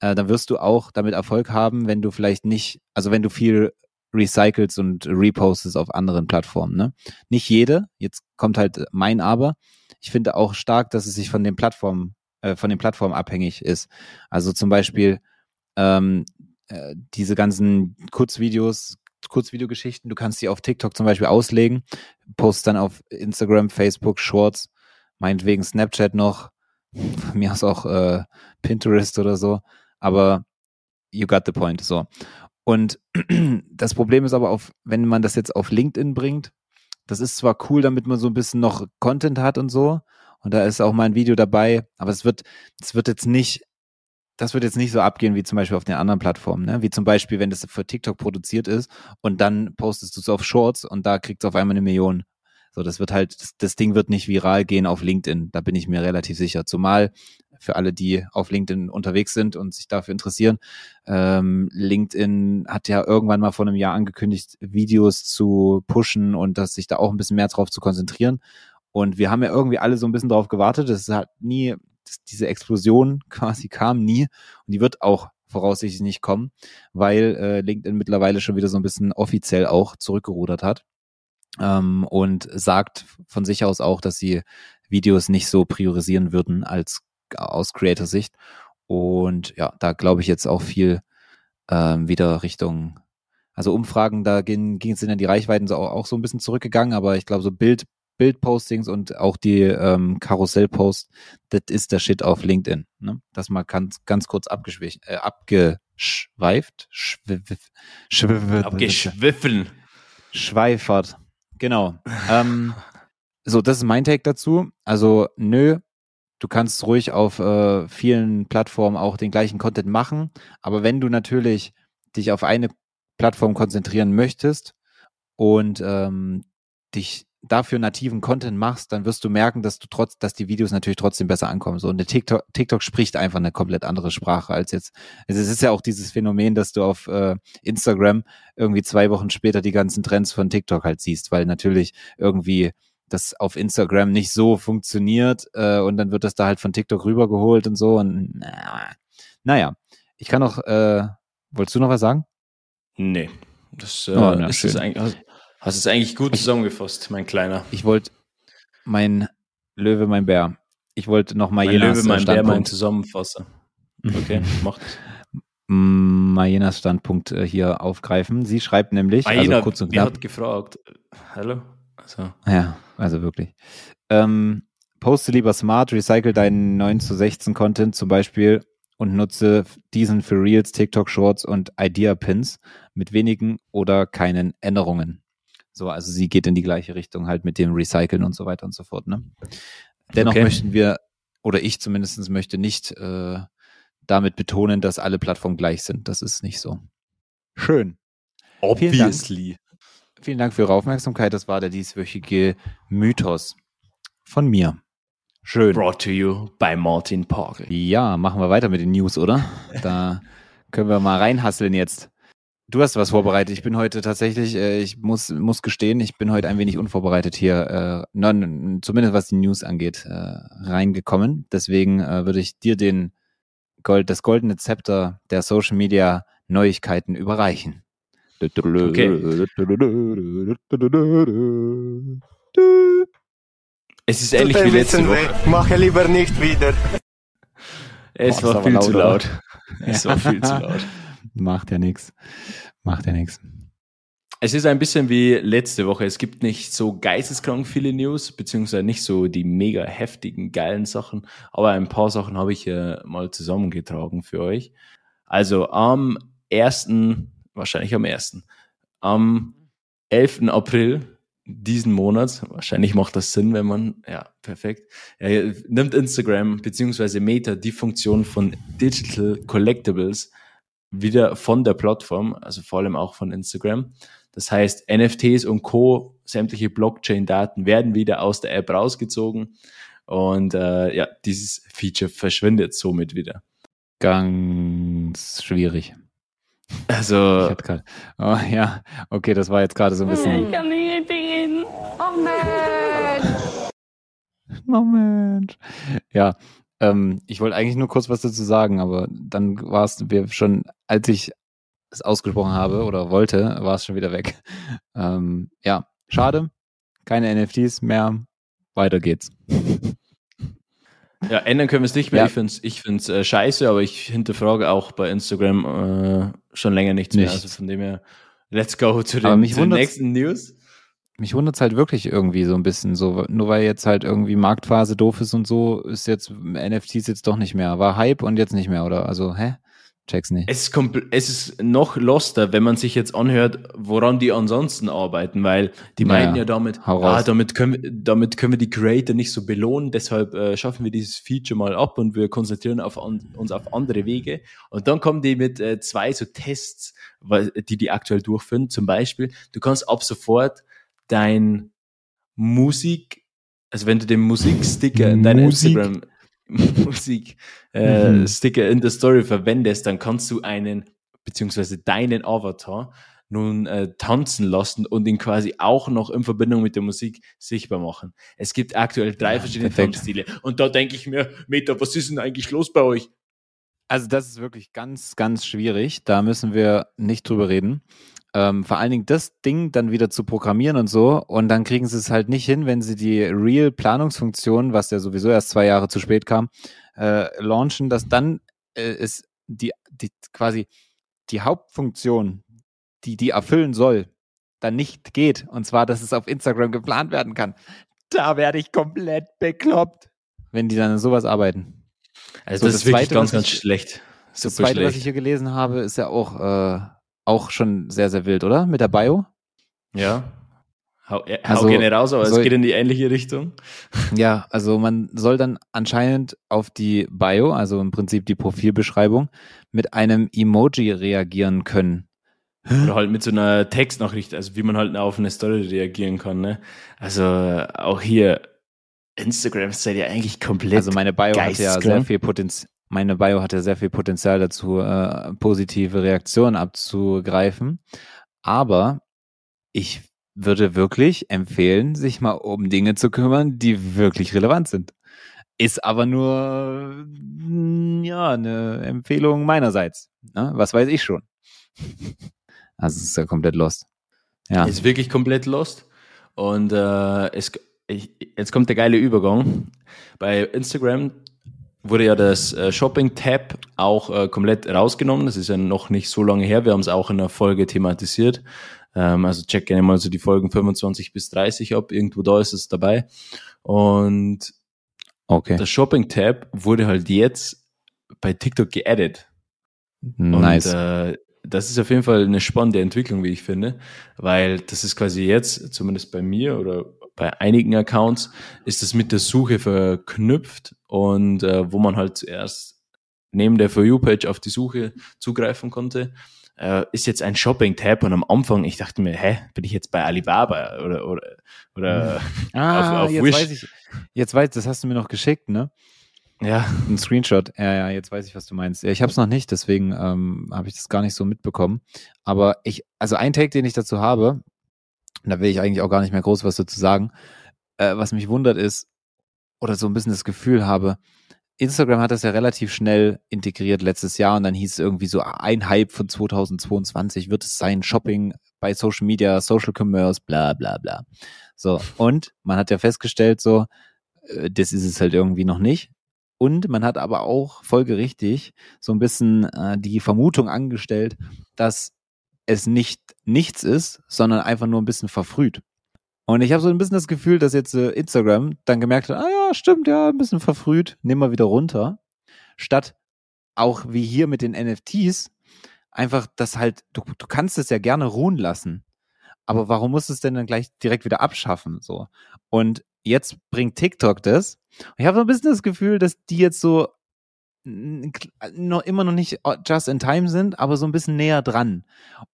äh, dann wirst du auch damit Erfolg haben, wenn du vielleicht nicht, also wenn du viel recycelst und repostest auf anderen Plattformen. Ne? Nicht jede, jetzt kommt halt mein Aber. Ich finde auch stark, dass es sich von den Plattformen, äh, von den Plattformen abhängig ist. Also zum Beispiel ähm, äh, diese ganzen Kurzvideos, Kurzvideogeschichten, du kannst die auf TikTok zum Beispiel auslegen, post dann auf Instagram, Facebook, Shorts, meinetwegen Snapchat noch, von mir aus auch äh, Pinterest oder so, aber you got the point, so. Und das Problem ist aber auf, wenn man das jetzt auf LinkedIn bringt, das ist zwar cool, damit man so ein bisschen noch Content hat und so, und da ist auch mal ein Video dabei, aber es wird, es wird jetzt nicht, das wird jetzt nicht so abgehen wie zum Beispiel auf den anderen Plattformen, ne? Wie zum Beispiel, wenn das für TikTok produziert ist und dann postest du es auf Shorts und da kriegst du auf einmal eine Million. So, das wird halt, das, das Ding wird nicht viral gehen auf LinkedIn. Da bin ich mir relativ sicher. Zumal für alle, die auf LinkedIn unterwegs sind und sich dafür interessieren, ähm, LinkedIn hat ja irgendwann mal vor einem Jahr angekündigt, Videos zu pushen und dass sich da auch ein bisschen mehr drauf zu konzentrieren. Und wir haben ja irgendwie alle so ein bisschen drauf gewartet. Das hat nie, diese Explosion quasi kam nie und die wird auch voraussichtlich nicht kommen, weil äh, LinkedIn mittlerweile schon wieder so ein bisschen offiziell auch zurückgerudert hat. ähm, und sagt von sich aus auch, dass sie Videos nicht so priorisieren würden als aus Creator-Sicht. Und ja, da glaube ich jetzt auch viel ähm, wieder Richtung, also Umfragen, da ging, ging, sind dann die Reichweiten so auch, auch so ein bisschen zurückgegangen, aber ich glaube, so Bild, Bildpostings und auch die ähm, Karussellposts, das ist der Shit auf LinkedIn. Ne? Das mal ganz, ganz kurz abgeschweift, äh, abgeschweift, schwiff, schwiff, abgeschwiffen, schweifert. Genau. ähm, so, das ist mein Take dazu. Also, nö, du kannst ruhig auf äh, vielen Plattformen auch den gleichen Content machen, aber wenn du natürlich dich auf eine Plattform konzentrieren möchtest und ähm, dich dafür nativen Content machst, dann wirst du merken, dass du trotz, dass die Videos natürlich trotzdem besser ankommen. So, und der TikTok, TikTok spricht einfach eine komplett andere Sprache als jetzt. Also es ist ja auch dieses Phänomen, dass du auf äh, Instagram irgendwie zwei Wochen später die ganzen Trends von TikTok halt siehst, weil natürlich irgendwie das auf Instagram nicht so funktioniert äh, und dann wird das da halt von TikTok rübergeholt und so und na, naja, ich kann noch, äh, wolltest du noch was sagen? Nee, das äh, oh, na, ist das eigentlich, Hast es eigentlich gut zusammengefasst, mein Kleiner. Ich wollte mein Löwe, mein Bär. Ich wollte noch mal mein Löwe, mein Standpunkt. Bär, mein Zusammenfasser. Okay, macht es. Majenas Standpunkt äh, hier aufgreifen. Sie schreibt nämlich, Majena, also kurz und knapp. hat gefragt. Hallo? Also. Ja, also wirklich. Ähm, poste lieber smart, recycle deinen 9 zu 16 Content zum Beispiel und nutze diesen für Reels, TikTok Shorts und Idea Pins mit wenigen oder keinen Änderungen. So, also sie geht in die gleiche Richtung halt mit dem Recyceln und so weiter und so fort. Ne? Dennoch okay. möchten wir, oder ich zumindest möchte nicht äh, damit betonen, dass alle Plattformen gleich sind. Das ist nicht so. Schön. Obviously. Vielen Dank, vielen Dank für Ihre Aufmerksamkeit. Das war der dieswöchige Mythos von mir. Schön. Brought to you by Martin Park. Ja, machen wir weiter mit den News, oder? Da können wir mal reinhasseln jetzt. Du hast was vorbereitet. Ich bin heute tatsächlich, äh, ich muss, muss gestehen, ich bin heute ein wenig unvorbereitet hier, äh, non, zumindest was die News angeht, äh, reingekommen. Deswegen äh, würde ich dir den Gold, das goldene Zepter der Social Media Neuigkeiten überreichen. Okay. Es ist ähnlich wie letzte Woche. Mache lieber nicht wieder. Es Boah, war viel laut, zu laut. Es war viel zu laut. Macht ja nichts. Macht ja nichts. Es ist ein bisschen wie letzte Woche. Es gibt nicht so geisteskrank viele News, beziehungsweise nicht so die mega heftigen, geilen Sachen, aber ein paar Sachen habe ich äh, mal zusammengetragen für euch. Also am ersten, wahrscheinlich am ersten, am 11. April diesen Monats, wahrscheinlich macht das Sinn, wenn man, ja, perfekt, ja, nimmt Instagram beziehungsweise Meta die Funktion von Digital Collectibles wieder von der Plattform, also vor allem auch von Instagram. Das heißt, NFTs und Co., sämtliche Blockchain-Daten werden wieder aus der App rausgezogen und äh, ja, dieses Feature verschwindet somit wieder. Ganz schwierig. Also. Ich grad, oh ja, okay, das war jetzt gerade so ein bisschen. Ich kann nicht reden. Oh Mensch. Oh Mensch. Ja, ähm, ich wollte eigentlich nur kurz was dazu sagen, aber dann war es schon, als ich es ausgesprochen habe oder wollte, war es schon wieder weg. Ähm, ja, schade. Keine NFTs mehr. Weiter geht's. Ja, ändern können wir es nicht mehr. Ja. Ich finde es ich find's, äh, scheiße, aber ich hinterfrage auch bei Instagram äh, schon länger nichts, nichts mehr. Also von dem her, let's go zu den, zu den nächsten News mich wundert es halt wirklich irgendwie so ein bisschen so, nur weil jetzt halt irgendwie Marktphase doof ist und so, ist jetzt NFTs jetzt doch nicht mehr. War Hype und jetzt nicht mehr, oder? Also, hä? Check's nicht. Es ist, es ist noch loster, wenn man sich jetzt anhört, woran die ansonsten arbeiten, weil die meinen ja damit, ah, damit können, damit können wir die Creator nicht so belohnen, deshalb äh, schaffen wir dieses Feature mal ab und wir konzentrieren auf an, uns auf andere Wege. Und dann kommen die mit äh, zwei so Tests, weil, die die aktuell durchführen. Zum Beispiel, du kannst ab sofort dein Musik, also wenn du den Musiksticker in deiner Instagram Musik äh, mhm. Sticker in der Story verwendest, dann kannst du einen beziehungsweise deinen Avatar nun äh, tanzen lassen und ihn quasi auch noch in Verbindung mit der Musik sichtbar machen. Es gibt aktuell drei ja, verschiedene perfekt. Tanzstile und da denke ich mir, Meta, was ist denn eigentlich los bei euch? Also das ist wirklich ganz, ganz schwierig. Da müssen wir nicht drüber reden. Ähm, vor allen Dingen das Ding dann wieder zu programmieren und so. Und dann kriegen sie es halt nicht hin, wenn sie die Real-Planungsfunktion, was ja sowieso erst zwei Jahre zu spät kam, äh, launchen, dass dann äh, ist die, die quasi die Hauptfunktion, die die erfüllen soll, dann nicht geht. Und zwar, dass es auf Instagram geplant werden kann. Da werde ich komplett bekloppt, wenn die dann in sowas arbeiten. Also So, das, das ist wirklich Zweite, ganz, was ganz schlecht. Das Super zweite, was schlecht. ich hier gelesen habe, ist ja auch, äh, auch schon sehr, sehr wild, oder? Mit der Bio? Ja. Hau, äh, hau Also, gerne raus, aber soll- es geht in die ähnliche Richtung. Ja, also man soll dann anscheinend auf die Bio, also im Prinzip die Profilbeschreibung, mit einem Emoji reagieren können. Oder halt mit so einer Textnachricht, also wie man halt auf eine Story reagieren kann. Ne? Also äh, auch hier, Instagram seid ihr eigentlich komplett. Also meine Bio hat ja sehr viel Potenzial. Meine Bio hat ja sehr viel Potenzial dazu, äh, positive Reaktionen abzugreifen. Aber ich würde wirklich empfehlen, sich mal um Dinge zu kümmern, die wirklich relevant sind. Ist aber nur mm, ja eine Empfehlung meinerseits. Ne? Was weiß ich schon. Also ist ja komplett lost. Ja. Ist wirklich komplett lost. Und äh, es, ich, jetzt kommt der geile Übergang. Bei Instagram wurde ja das äh, Shopping-Tab auch äh, komplett rausgenommen. Das ist ja noch nicht so lange her. Wir haben es auch in der Folge thematisiert. Ähm, also check gerne mal so die Folgen 25 bis 30 ab. Irgendwo da ist es dabei. Und Okay. das Shopping-Tab wurde halt jetzt bei TikTok geaddet. Nice. Und äh, das ist auf jeden Fall eine spannende Entwicklung, wie ich finde, weil das ist quasi jetzt, zumindest bei mir oder bei einigen Accounts, ist das mit der Suche verknüpft und äh, wo man halt zuerst neben der For You-Page auf die Suche zugreifen konnte, äh, ist jetzt ein Shopping-Tab und am Anfang, ich dachte mir, hä, bin ich jetzt bei Alibaba oder, oder, oder ah, auf- auf jetzt Wish. weiß ich. Jetzt weiß, das hast du mir noch geschickt, ne? ja, Ein Screenshot. Ja, ja, jetzt weiß ich, was du meinst. Ja, ich habe es noch nicht, deswegen ähm, habe ich das gar nicht so mitbekommen. Aber ich, also ein Take, den ich dazu habe, da will ich eigentlich auch gar nicht mehr groß was dazu sagen, äh, was mich wundert ist, oder so ein bisschen das Gefühl habe, Instagram hat das ja relativ schnell integriert letztes Jahr und dann hieß es irgendwie so, ein Hype von 2022 wird es sein, Shopping bei Social Media, Social Commerce, bla bla bla. So, und man hat ja festgestellt, so, äh, das ist es halt irgendwie noch nicht. Und man hat aber auch folgerichtig so ein bisschen äh, die Vermutung angestellt, dass es nicht nichts ist, sondern einfach nur ein bisschen verfrüht. Und ich habe so ein bisschen das Gefühl, dass jetzt äh, Instagram dann gemerkt hat, ah ja, stimmt, ja, ein bisschen verfrüht, nehmen wir wieder runter. Statt auch wie hier mit den NFTs, einfach das halt, du, du kannst es ja gerne ruhen lassen. Aber warum musst du es denn dann gleich direkt wieder abschaffen? So. Und jetzt bringt TikTok das. Und ich habe so ein bisschen das Gefühl, dass die jetzt so noch immer noch nicht just in time sind, aber so ein bisschen näher dran.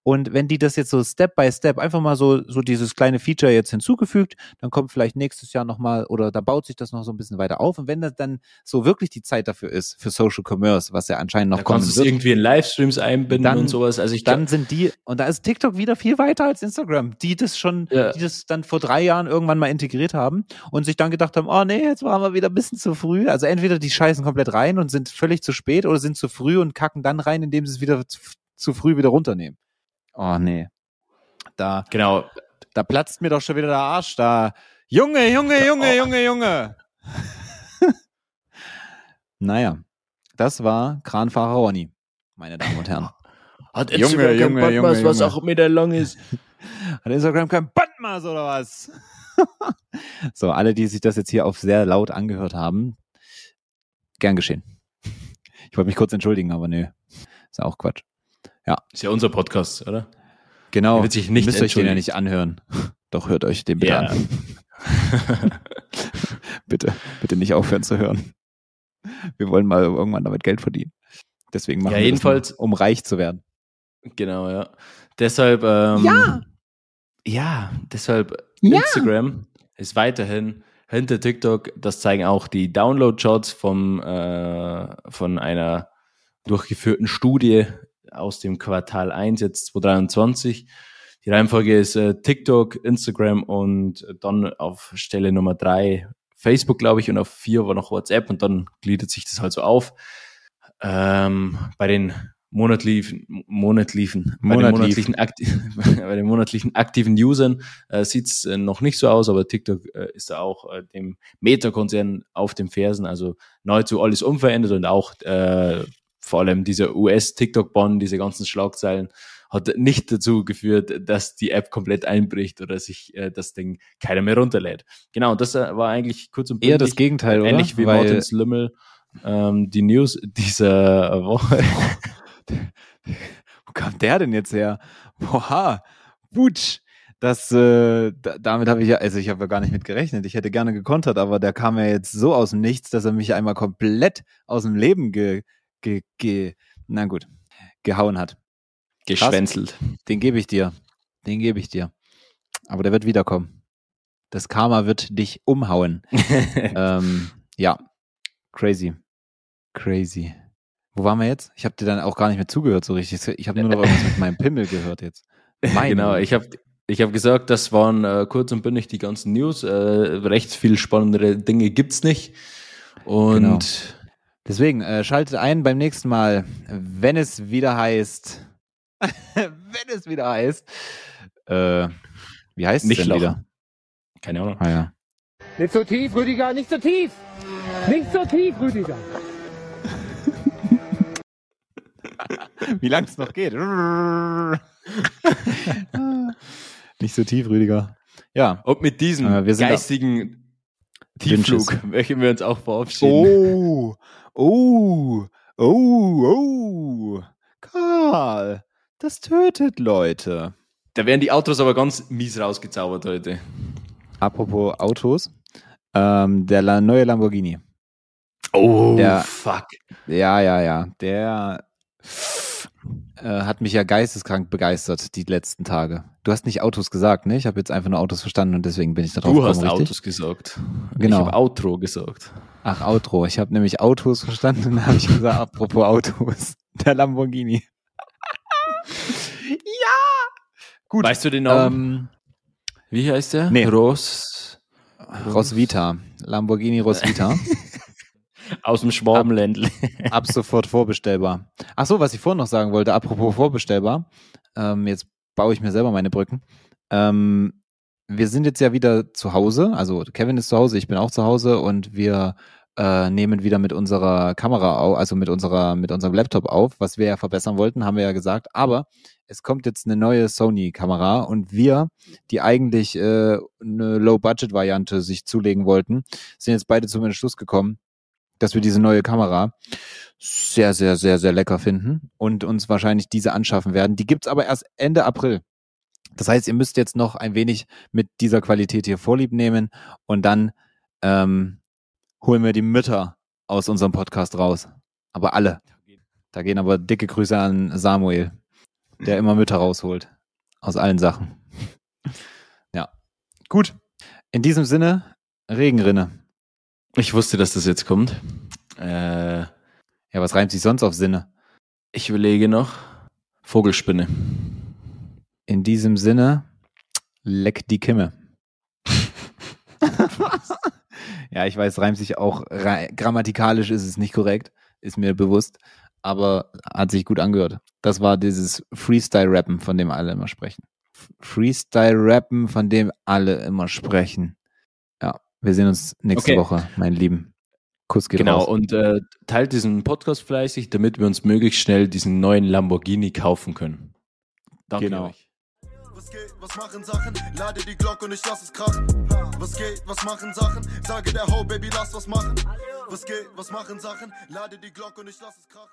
Und wenn die das jetzt so Step by Step einfach mal so so dieses kleine Feature jetzt hinzugefügt, dann kommt vielleicht nächstes Jahr noch mal oder da baut sich das noch so ein bisschen weiter auf und wenn das dann so wirklich die Zeit dafür ist für Social Commerce, was ja anscheinend noch da kommen kannst du irgendwie in Livestreams einbinden Dann- und sowas. Also ich dann sind die, und da ist TikTok wieder viel weiter als Instagram, die das schon, Ja. die das dann vor drei Jahren irgendwann mal integriert haben und sich dann gedacht haben, oh nee, jetzt waren wir wieder ein bisschen zu früh. Also entweder die scheißen komplett rein und sind völlig zu spät oder sind zu früh und kacken dann rein, indem sie es wieder zu, zu früh wieder runternehmen. Oh nee. Da, genau, da platzt mir doch schon wieder der Arsch da. Junge, Junge, Junge, Junge, Junge. naja, das war Kranfahrer Ronny, meine Damen und Herren. Hat Junge, Instagram kein Junge, Podcast, Junge, was Junge. auch Meter lang ist. Hat Instagram kein Bandmaß oder was? so, alle, die sich das jetzt hier auf sehr laut angehört haben, gern geschehen. Ich wollte mich kurz entschuldigen, aber nö. Ist ja auch Quatsch. Ist ja unser Podcast, oder? Genau. Wird sich nicht Müsst euch den ja nicht anhören. Doch hört euch den bitte Ja. an. bitte, bitte nicht aufhören zu hören. Wir wollen mal irgendwann damit Geld verdienen. Deswegen machen Ja, wir jedenfalls- das, nur, um reich zu werden. Genau, ja. Deshalb, ähm, Ja. ja, deshalb Instagram ist weiterhin hinter TikTok. Das zeigen auch die Download-Charts vom, äh, von einer durchgeführten Studie aus dem Quartal 1, jetzt 2023. Die Reihenfolge ist äh, TikTok, Instagram und dann auf Stelle Nummer drei Facebook, glaube ich, und auf vier war noch WhatsApp und dann gliedert sich das halt so auf. Ähm, bei den monatlichen, monatlichen, bei den Monatlich. monatlichen, bei den monatlichen aktiven Usern äh, sieht es äh, noch nicht so aus, aber TikTok äh, ist da auch äh, dem Meta-Konzern auf den Fersen, also nahezu alles unverändert und auch äh, vor allem dieser US-TikTok-Bon, diese ganzen Schlagzeilen, hat nicht dazu geführt, dass die App komplett einbricht oder sich äh, das Ding keiner mehr runterlädt. Genau, das äh, war eigentlich kurz und Eher das bündig, Gegenteil, oder? ähnlich wie Weil- Martins Lümmel ähm, die News dieser Woche. Wo kam der denn jetzt her? Boah, Butsch. Das, äh, da, damit habe ich ja, also ich habe ja gar nicht mit gerechnet. Ich hätte gerne gekontert, aber der kam ja jetzt so aus dem Nichts, dass er mich einmal komplett aus dem Leben ge, ge, ge na gut, gehauen hat. geschwänzelt. Den gebe ich dir. Den gebe ich dir. Aber der wird wiederkommen. Das Karma wird dich umhauen. ähm, ja, crazy. Crazy. Wo waren wir jetzt? Ich habe dir dann auch gar nicht mehr zugehört so richtig. Ich habe nur noch irgendwas mit meinem Pimmel gehört jetzt. Mein genau, ich habe ich hab gesagt, das waren äh, kurz und bündig die ganzen News. Äh, recht viel spannendere Dinge gibt's nicht. Und Genau. Deswegen, äh, schaltet ein beim nächsten Mal, wenn es wieder heißt. wenn es wieder heißt. Äh, wie heißt es denn lachen. wieder? keine Ahnung. Ah ja. Nicht so tief, Rüdiger, nicht so tief. Nicht so tief, Rüdiger. Wie lang es noch geht. Nicht so tief, Rüdiger. Ja. Und mit diesem Äh, geistigen Tiefflug möchten wir uns auch verabschieden. Oh, oh, oh, oh. Karl, das tötet Leute. Da werden die Autos aber ganz mies rausgezaubert heute. Apropos Autos, ähm, der neue Lamborghini. Oh, Der- fuck. Ja, ja, ja. Der äh, hat mich ja geisteskrank begeistert die letzten Tage. Du hast nicht Autos gesagt, ne? Ich habe jetzt einfach nur Autos verstanden und deswegen bin ich da drauf Du hast gekommen, richtig? Autos gesagt. Genau. Ich habe Outro gesagt. Ach, Outro. Ich habe nämlich Autos verstanden und dann habe ich gesagt, apropos Autos, der Lamborghini. ja! Gut. Weißt du den Namen? Ähm, Wie heißt der? nee. Ros Rosvita. Lamborghini Rosvita. aus dem Schwabenländle. Ab sofort vorbestellbar. Ach so, was ich vorhin noch sagen wollte, apropos vorbestellbar. Ähm, jetzt baue ich mir selber meine Brücken. Ähm, wir sind jetzt ja wieder zu Hause. Also Kevin ist zu Hause, ich bin auch zu Hause und wir äh, nehmen wieder mit unserer Kamera auf, also mit unserer, mit unserem Laptop auf, was wir ja verbessern wollten, haben wir ja gesagt. Aber es kommt jetzt eine neue Sony-Kamera und wir, die eigentlich äh, eine Low-Budget-Variante sich zulegen wollten, sind jetzt beide zum Entschluss gekommen, dass wir diese neue Kamera sehr, sehr, sehr, sehr lecker finden und uns wahrscheinlich diese anschaffen werden. Die gibt's aber erst Ende April. Das heißt, ihr müsst jetzt noch ein wenig mit dieser Qualität hier Vorlieb nehmen und dann ähm, holen wir die Mütter aus unserem Podcast raus. Aber alle. Da gehen aber dicke Grüße an Samuel, der immer Mütter rausholt. Aus allen Sachen. Ja. Gut. In diesem Sinne, Regenrinne. Ich wusste, dass das jetzt kommt. Äh, Ja, was reimt sich sonst auf Sinne? ich überlege noch. Vogelspinne. In diesem Sinne, leck die Kimme. ja, ich weiß, reimt sich auch, grammatikalisch ist es nicht korrekt, ist mir bewusst, aber hat sich gut angehört. Das war dieses Freestyle-Rappen, von dem alle immer sprechen. Freestyle-Rappen, von dem alle immer sprechen. Wir sehen uns nächste Okay. Woche, mein Lieben. Kuss geht Genau, raus. und äh, teilt diesen Podcast fleißig, damit wir uns möglichst schnell diesen neuen Lamborghini kaufen können. Danke Genau. euch. Was geht, was machen Sachen? Lade die Glocke und ich lass es krachen. Was geht, was machen Sachen? Sage der Ho, Baby, lass was machen. Was geht, was machen Sachen? Lade die Glocke und ich lass es krachen.